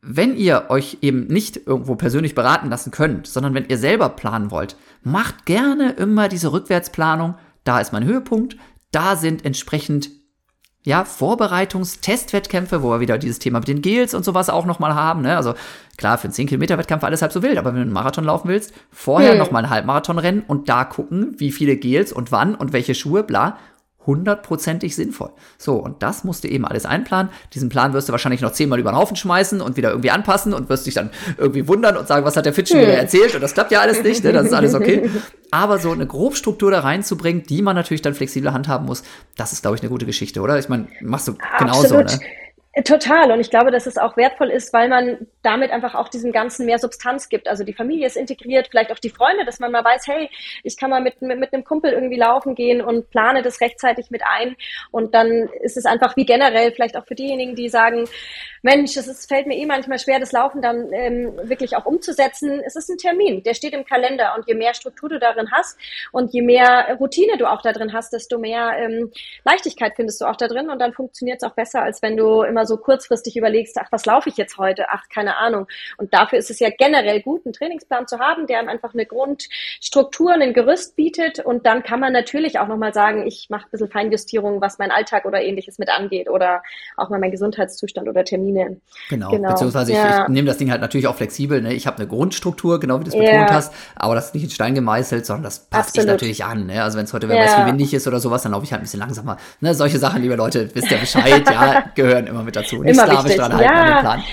wenn ihr euch eben nicht irgendwo persönlich beraten lassen könnt, sondern wenn ihr selber planen wollt, macht gerne immer diese Rückwärtsplanung. Da ist mein Höhepunkt. Da sind entsprechend ja, Vorbereitungs-Testwettkämpfe, wo wir wieder dieses Thema mit den Gels und sowas auch nochmal haben. Ne? Also klar, für einen 10-Kilometer-Wettkampf alles halb so wild, aber wenn du einen Marathon laufen willst, vorher hm. nochmal einen Halbmarathon rennen und da gucken, wie viele Gels und wann und welche Schuhe, bla hundertprozentig sinnvoll. So, und das musst du eben alles einplanen. Diesen Plan wirst du wahrscheinlich noch zehnmal über den Haufen schmeißen und wieder irgendwie anpassen und wirst dich dann irgendwie wundern und sagen, was hat der Fitch wieder hm. erzählt? Und das klappt ja alles nicht, ne? das ist alles okay. Aber so eine Grobstruktur da reinzubringen, die man natürlich dann flexibel handhaben muss, das ist, glaube ich, eine gute Geschichte, oder? Ich meine, machst du genauso, Absolut. ne? Total. Und ich glaube, dass es auch wertvoll ist, weil man damit einfach auch diesem Ganzen mehr Substanz gibt. Also die Familie ist integriert, vielleicht auch die Freunde, dass man mal weiß, hey, ich kann mal mit, mit, mit einem Kumpel irgendwie laufen gehen und plane das rechtzeitig mit ein. Und dann ist es einfach wie generell, vielleicht auch für diejenigen, die sagen, Mensch, es ist, fällt mir eh manchmal schwer, das Laufen dann ähm, wirklich auch umzusetzen. Es ist ein Termin, der steht im Kalender und je mehr Struktur du darin hast und je mehr Routine du auch da drin hast, desto mehr ähm, Leichtigkeit findest du auch da drin und dann funktioniert es auch besser, als wenn du immer so kurzfristig überlegst, ach, was laufe ich jetzt heute? Ach, keine Ahnung. Und dafür ist es ja generell gut, einen Trainingsplan zu haben, der einem einfach eine Grundstruktur, ein Gerüst bietet und dann kann man natürlich auch nochmal sagen, ich mache ein bisschen Feinjustierung, was mein Alltag oder ähnliches mit angeht oder auch mal mein Gesundheitszustand oder Termine. Genau, genau. beziehungsweise ja. ich, ich nehme das Ding halt natürlich auch flexibel. Ne? Ich habe eine Grundstruktur, genau wie du es betont ja. hast, aber das ist nicht in Stein gemeißelt, sondern das passt sich natürlich an. Ne? Also wenn es heute, wer ja. wie windig ist oder sowas, dann laufe ich halt ein bisschen langsamer. Ne? Solche Sachen, liebe Leute, wisst ihr Bescheid, ja, gehören immer mit dazu. Nicht immer slawisch dran halten ja.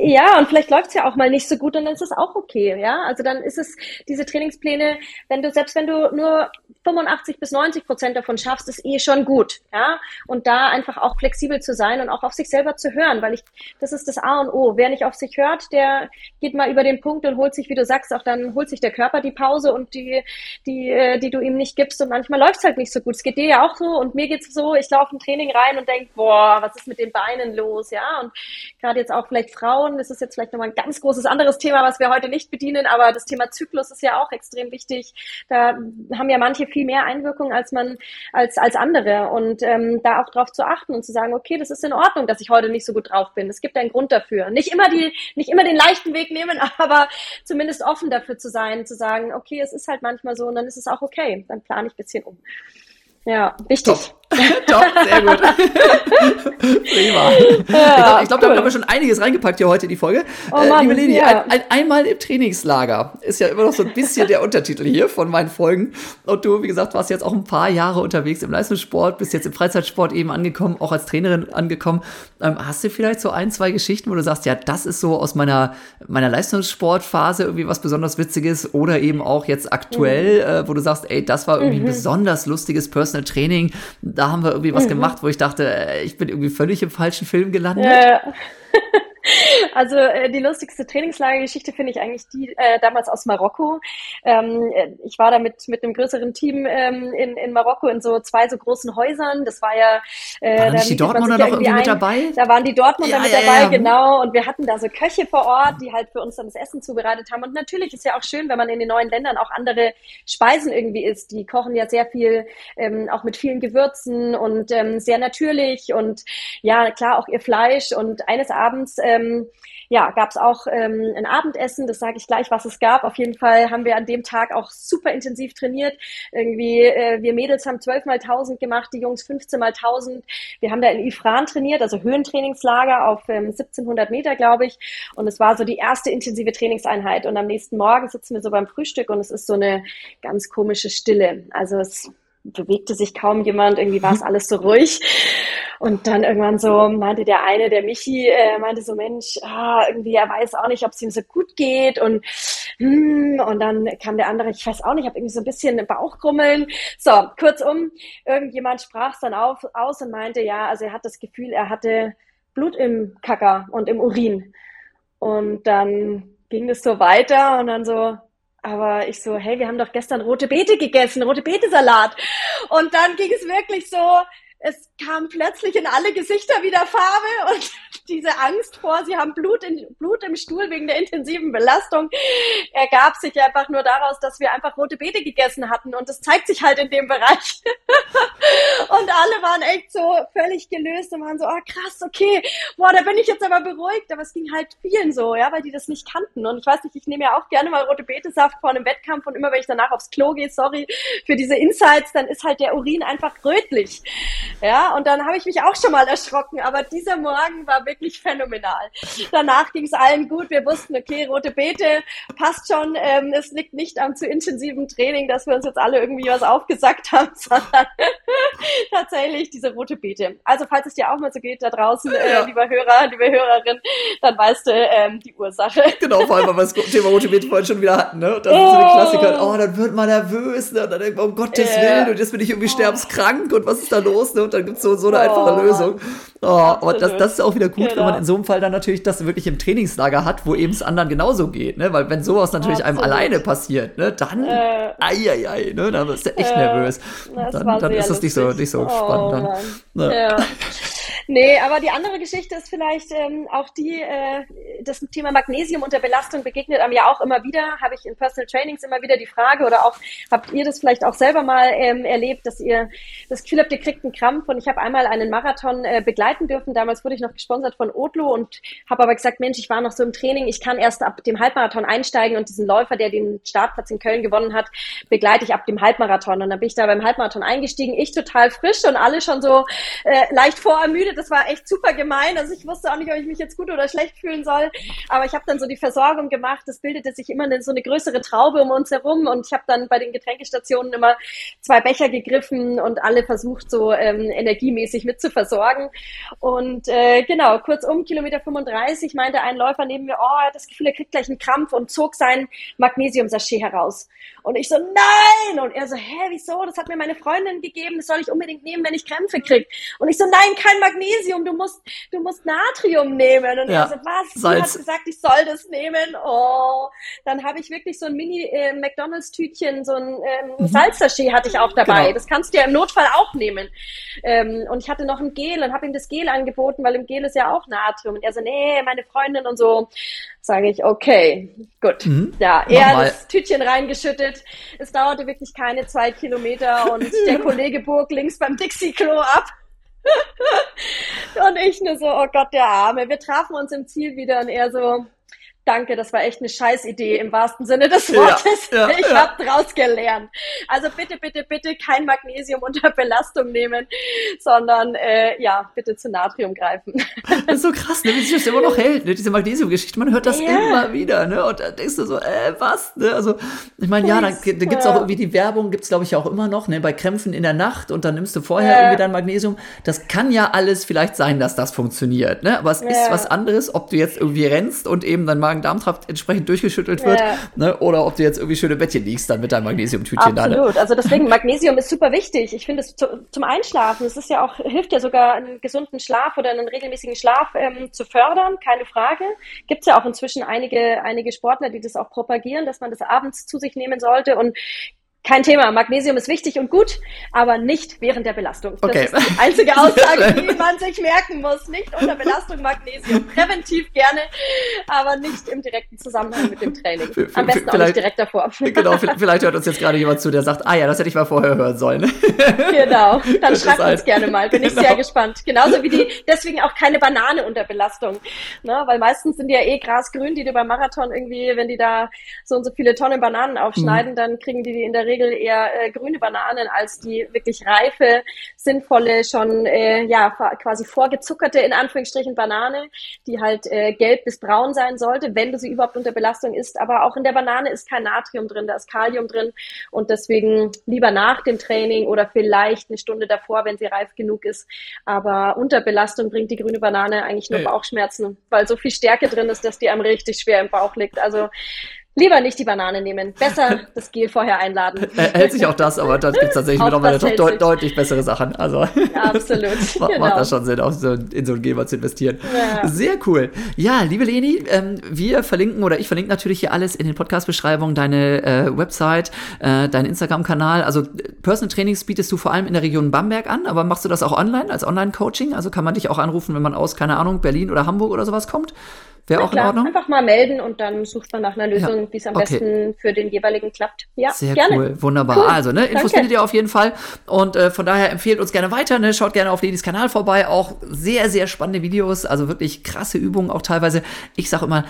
Ja, und vielleicht läuft es ja auch mal nicht so gut und dann ist es auch okay, ja. Also dann ist es diese Trainingspläne, wenn du, selbst wenn du nur 85 bis 90 Prozent davon schaffst, ist eh schon gut, ja. Und da einfach auch flexibel zu sein und auch auf sich selber zu hören, weil ich, das ist das A und O. Wer nicht auf sich hört, der geht mal über den Punkt und holt sich, wie du sagst, auch dann holt sich der Körper die Pause und die, die, äh, die du ihm nicht gibst und manchmal läuft es halt nicht so gut. Es geht dir ja auch so und mir geht's so, ich laufe ein Training rein und denk, boah, was ist mit den Beinen los, ja. Und gerade jetzt auch vielleicht Frauen, das ist jetzt vielleicht nochmal ein ganz großes anderes Thema, was wir heute nicht bedienen, aber das Thema Zyklus ist ja auch extrem wichtig. Da haben ja manche viel mehr Einwirkung als man, als, als andere. Und ähm, da auch drauf zu achten und zu sagen, okay, das ist in Ordnung, dass ich heute nicht so gut drauf bin. Es gibt einen Grund dafür. Nicht immer die, nicht immer den leichten Weg nehmen, aber zumindest offen dafür zu sein, zu sagen, okay, es ist halt manchmal so und dann ist es auch okay. Dann plane ich bisschen um. Ja, wichtig. Top. Top, sehr gut. Prima. Ja, ich glaube, glaub, cool. da haben wir schon einiges reingepackt hier heute in die Folge. Oh äh, Mann, liebe Leni, ja. ein, ein, einmal im Trainingslager ist ja immer noch so ein bisschen der Untertitel hier von meinen Folgen. Und du, wie gesagt, warst jetzt auch ein paar Jahre unterwegs im Leistungssport, bist jetzt im Freizeitsport eben angekommen, auch als Trainerin angekommen. Ähm, hast du vielleicht so ein, zwei Geschichten, wo du sagst, ja, das ist so aus meiner, meiner Leistungssportphase irgendwie was besonders Witziges oder eben auch jetzt aktuell, mhm. äh, wo du sagst, ey, das war irgendwie mhm. besonders lustiges Personal Training da haben wir irgendwie was mhm. gemacht, wo ich dachte, äh, ich bin irgendwie völlig im falschen Film gelandet. Ja. Also äh, die lustigste Trainingslagergeschichte finde ich eigentlich die äh, damals aus Marokko. Ähm, äh, ich war da mit, mit einem größeren Team ähm, in, in Marokko in so zwei so großen Häusern. Das war ja äh, war da die Dortmunder noch irgendwie ein. mit dabei? Da waren die Dortmunder ja, mit ja, dabei, ja. genau. Und wir hatten da so Köche vor Ort, die halt für uns dann das Essen zubereitet haben. Und natürlich ist ja auch schön, wenn man in den neuen Ländern auch andere Speisen irgendwie isst. Die kochen ja sehr viel, ähm, auch mit vielen Gewürzen und ähm, sehr natürlich und ja, klar auch ihr Fleisch. Und eines Abends ähm, ja, gab es auch ähm, ein Abendessen, das sage ich gleich, was es gab. Auf jeden Fall haben wir an dem Tag auch super intensiv trainiert. Irgendwie, äh, wir Mädels haben 12 mal 1000 gemacht, die Jungs 15 mal 1000. Wir haben da in Ifran trainiert, also Höhentrainingslager auf ähm, 1700 Meter, glaube ich. Und es war so die erste intensive Trainingseinheit. Und am nächsten Morgen sitzen wir so beim Frühstück und es ist so eine ganz komische Stille. Also es bewegte sich kaum jemand, irgendwie war es alles so ruhig. Und dann irgendwann so meinte der eine, der Michi, äh, meinte so, Mensch, ah, irgendwie, er weiß auch nicht, ob es ihm so gut geht und hm, und dann kam der andere, ich weiß auch nicht, ich habe irgendwie so ein bisschen Bauchgrummeln. So, kurzum, irgendjemand sprach es dann auf, aus und meinte, ja, also er hat das Gefühl, er hatte Blut im Kacker und im Urin. Und dann ging es so weiter und dann so, aber ich so, hey, wir haben doch gestern rote Beete gegessen, rote Beete-Salat. Und dann ging es wirklich so, es kam plötzlich in alle Gesichter wieder Farbe und diese Angst vor, sie haben Blut, in, Blut im Stuhl wegen der intensiven Belastung, ergab sich einfach nur daraus, dass wir einfach rote Beete gegessen hatten. Und das zeigt sich halt in dem Bereich. und alle waren echt so völlig gelöst und waren so, oh krass, okay, boah, da bin ich jetzt aber beruhigt, aber es ging halt vielen so, ja, weil die das nicht kannten. Und ich weiß nicht, ich nehme ja auch gerne mal rote Betesaft vor einem Wettkampf. Und immer wenn ich danach aufs Klo gehe, sorry für diese Insights, dann ist halt der Urin einfach rötlich. Ja, und dann habe ich mich auch schon mal erschrocken, aber dieser Morgen war wirklich phänomenal. Danach ging es allen gut. Wir wussten, okay, rote Beete passt schon. Ähm, es liegt nicht am zu intensiven Training, dass wir uns jetzt alle irgendwie was aufgesagt haben, sondern tatsächlich diese rote Beete. Also falls es dir auch mal so geht da draußen, äh, ja. lieber Hörer, liebe Hörerin, dann weißt du ähm, die Ursache. Genau, vor allem, weil wir das Thema rote Beete vorhin schon wieder hatten. Ne? Das oh. ist so eine Klassiker. Oh, dann wird man nervös. Ne? Und dann denkt man, um Gottes äh. Willen, und jetzt bin ich irgendwie oh. sterbenskrank und was ist da los? Ne? und dann gibt es so, so eine oh, einfache Lösung. Oh, aber das, das ist auch wieder gut, genau. wenn man in so einem Fall dann natürlich das wirklich im Trainingslager hat, wo eben es anderen genauso geht, ne? Weil wenn sowas natürlich Absolut. einem alleine passiert, ne, dann äh, ei, ei, ei, ne, dann bist du echt äh, nervös. Dann, dann ist das nicht so, nicht so oh, spannend. Dann, ne? ja. Nee, aber die andere Geschichte ist vielleicht ähm, auch die, äh, das Thema Magnesium unter Belastung begegnet einem ja auch immer wieder, habe ich in Personal Trainings immer wieder die Frage oder auch habt ihr das vielleicht auch selber mal ähm, erlebt, dass ihr das Gefühl habt, ihr kriegt einen Krampf und ich habe einmal einen Marathon äh, begleiten dürfen, damals wurde ich noch gesponsert von Otlo und habe aber gesagt, Mensch, ich war noch so im Training, ich kann erst ab dem Halbmarathon einsteigen und diesen Läufer, der den Startplatz in Köln gewonnen hat, begleite ich ab dem Halbmarathon. Und dann bin ich da beim Halbmarathon eingestiegen, ich total frisch und alle schon so äh, leicht vorermüdet das war echt super gemein. Also ich wusste auch nicht, ob ich mich jetzt gut oder schlecht fühlen soll. Aber ich habe dann so die Versorgung gemacht. Es bildete sich immer eine, so eine größere Traube um uns herum. Und ich habe dann bei den Getränkestationen immer zwei Becher gegriffen und alle versucht, so ähm, energiemäßig mit zu versorgen. Und äh, genau, kurz um Kilometer 35 meinte ein Läufer neben mir, oh, er hat das Gefühl, er kriegt gleich einen Krampf und zog sein Magnesium-Sachet heraus. Und ich so, nein! Und er so, hä, wieso? Das hat mir meine Freundin gegeben, das soll ich unbedingt nehmen, wenn ich Krämpfe krieg. Und ich so, nein, kein Magnesium Magnesium, du musst, du musst Natrium nehmen. Und ja. er so, was? Salz. Du hast gesagt, ich soll das nehmen. Oh, dann habe ich wirklich so ein Mini-McDonalds-Tütchen, äh, so ein ähm, mhm. Salzsachet hatte ich auch dabei. Genau. Das kannst du ja im Notfall auch nehmen. Ähm, und ich hatte noch ein Gel und habe ihm das Gel angeboten, weil im Gel ist ja auch Natrium. Und er so, nee, meine Freundin und so. Sage ich, okay, gut. Mhm. Ja, er hat das Tütchen reingeschüttet. Es dauerte wirklich keine zwei Kilometer und der Kollege bog links beim Dixie-Klo ab. und ich nur so, oh Gott, der Arme. Wir trafen uns im Ziel wieder und er so, danke, das war echt eine Scheißidee im wahrsten Sinne des Wortes. Ja, ja, ich ja. habe draus gelernt. Also bitte, bitte, bitte kein Magnesium unter Belastung nehmen, sondern äh, ja, bitte zu Natrium greifen. Das ist so krass, ne, wie sich das immer noch hält, ne, diese Magnesium-Geschichte. Man hört das ja. immer wieder, ne? Und da denkst du so, äh, was? Ne? Also, ich meine, ja, dann, da gibt's auch irgendwie die Werbung, gibt's glaube ich auch immer noch, ne, bei Krämpfen in der Nacht und dann nimmst du vorher irgendwie dein Magnesium. Das kann ja alles vielleicht sein, dass das funktioniert, ne? Aber es ist was anderes, ob du jetzt irgendwie rennst und eben dein Magen Magen-Darm-Trakt entsprechend durchgeschüttelt wird. Ja. Ne? Oder ob du jetzt irgendwie schöne Bettchen liegst dann mit deinem Magnesiumtütchen da. Ne? Absolut. Also deswegen, Magnesium ist super wichtig. Ich finde es zu, zum Einschlafen. Es ist ja auch, hilft ja sogar, einen gesunden Schlaf oder einen regelmäßigen Schlaf ähm, zu fördern, keine Frage. Gibt es ja auch inzwischen einige, einige Sportler, die das auch propagieren, dass man das abends zu sich nehmen sollte. Und kein Thema. Magnesium ist wichtig und gut, aber nicht während der Belastung. Okay. Das ist die einzige Aussage, die man sich merken muss. Nicht unter Belastung Magnesium. Präventiv gerne, aber nicht im direkten Zusammenhang mit dem Training. Am besten auch nicht direkt davor. Genau, vielleicht hört uns jetzt gerade jemand zu, der sagt, ah ja, das hätte ich mal vorher hören sollen. Genau, dann schreibt uns gerne mal. Bin genau. ich sehr gespannt. Genauso wie die, deswegen auch keine Banane unter Belastung. Ne? Weil meistens sind die ja eh grasgrün, die du beim Marathon irgendwie, wenn die da so und so viele Tonnen Bananen aufschneiden, mhm. dann kriegen die die in der Regel eher äh, grüne Bananen als die wirklich reife, sinnvolle, schon äh, ja quasi vorgezuckerte in Anführungsstrichen Banane, die halt äh, gelb bis braun sein sollte, wenn du sie überhaupt unter Belastung isst. Aber auch in der Banane ist kein Natrium drin, da ist Kalium drin und deswegen lieber nach dem Training oder vielleicht eine Stunde davor, wenn sie reif genug ist. Aber unter Belastung bringt die grüne Banane eigentlich nur Bauchschmerzen, weil so viel Stärke drin ist, dass die einem richtig schwer im Bauch liegt. Also Lieber nicht die Banane nehmen. Besser das Gel vorher einladen. hält sich auch das, aber dann gibt es tatsächlich mittlerweile doch deut deutlich bessere Sachen. Also ja, absolut. macht, genau. das schon Sinn, auch so in so ein Gel mal zu investieren. Ja. Sehr cool. Ja, liebe Leni, ähm, wir verlinken oder ich verlinke natürlich hier alles in den Podcast-Beschreibungen, deine äh, Website, äh, deinen Instagram-Kanal. Also Personal Trainings bietest du vor allem in der Region Bamberg an, aber machst du das auch online als Online-Coaching? Also kann man dich auch anrufen, wenn man aus, keine Ahnung, Berlin oder Hamburg oder sowas kommt? Wäre auch klar, in Ordnung? Einfach mal melden und dann sucht man nach einer Lösung, ja. wie es am okay. besten für den jeweiligen klappt. Ja, Sehr gerne. cool, wunderbar. Cool. Also, ne, Infos Danke. findet ihr auf jeden Fall. Und äh, von daher empfehlt uns gerne weiter, ne? Schaut gerne auf Lenis Kanal vorbei. Auch sehr, sehr spannende Videos, also wirklich krasse Übungen auch teilweise. Ich sage immer,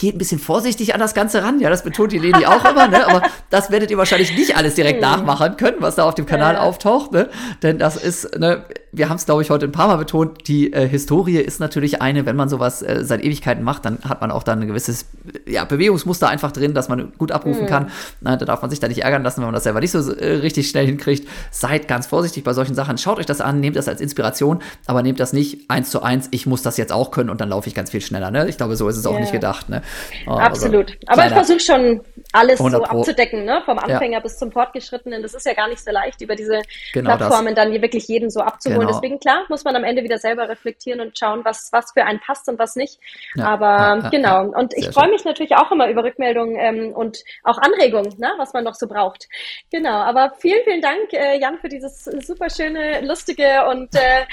geht ein bisschen vorsichtig an das Ganze ran. Ja, das betont die Leni auch immer, ne? Aber das werdet ihr wahrscheinlich nicht alles direkt hm. nachmachen können, was da auf dem Kanal auftaucht, ne? Denn das ist, ne, wir haben es, glaube ich, heute ein paar Mal betont, die äh, Historie ist natürlich eine, wenn man sowas äh, seit Ewigkeiten macht, dann hat man auch dann ein gewisses ja, Bewegungsmuster einfach drin, dass man gut abrufen mhm. kann. Na, da darf man sich da nicht ärgern lassen, wenn man das selber nicht so äh, richtig schnell hinkriegt. Seid ganz vorsichtig bei solchen Sachen. Schaut euch das an, nehmt das als Inspiration, aber nehmt das nicht eins zu eins, ich muss das jetzt auch können und dann laufe ich ganz viel schneller. Ne? Ich glaube, so ist es auch yeah. nicht gedacht. Ne? Oh, Absolut. Also, Aber ich versuche schon alles so abzudecken, ne? vom Anfänger ja. bis zum Fortgeschrittenen. Das ist ja gar nicht so leicht, über diese genau Plattformen das. dann wirklich jeden so abzuholen. Genau. Deswegen, klar, muss man am Ende wieder selber reflektieren und schauen, was, was für einen passt und was nicht. Ja. Aber ja, genau. Und ich freue mich natürlich auch immer über Rückmeldungen ähm, und auch Anregungen, ne? was man noch so braucht. Genau. Aber vielen, vielen Dank, äh, Jan, für dieses super schöne, lustige und äh,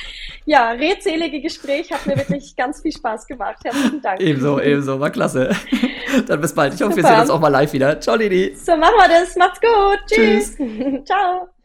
ja, redselige Gespräch. Hat mir wirklich ganz viel Spaß gemacht. Herzlichen Dank. Ebenso, ebenso. War klasse. Dann bis bald. Ich hoffe, Super. wir sehen uns auch mal live wieder. Ciao, Lidi. So machen wir das. Macht's gut. Tschüss. Tschüss. Ciao.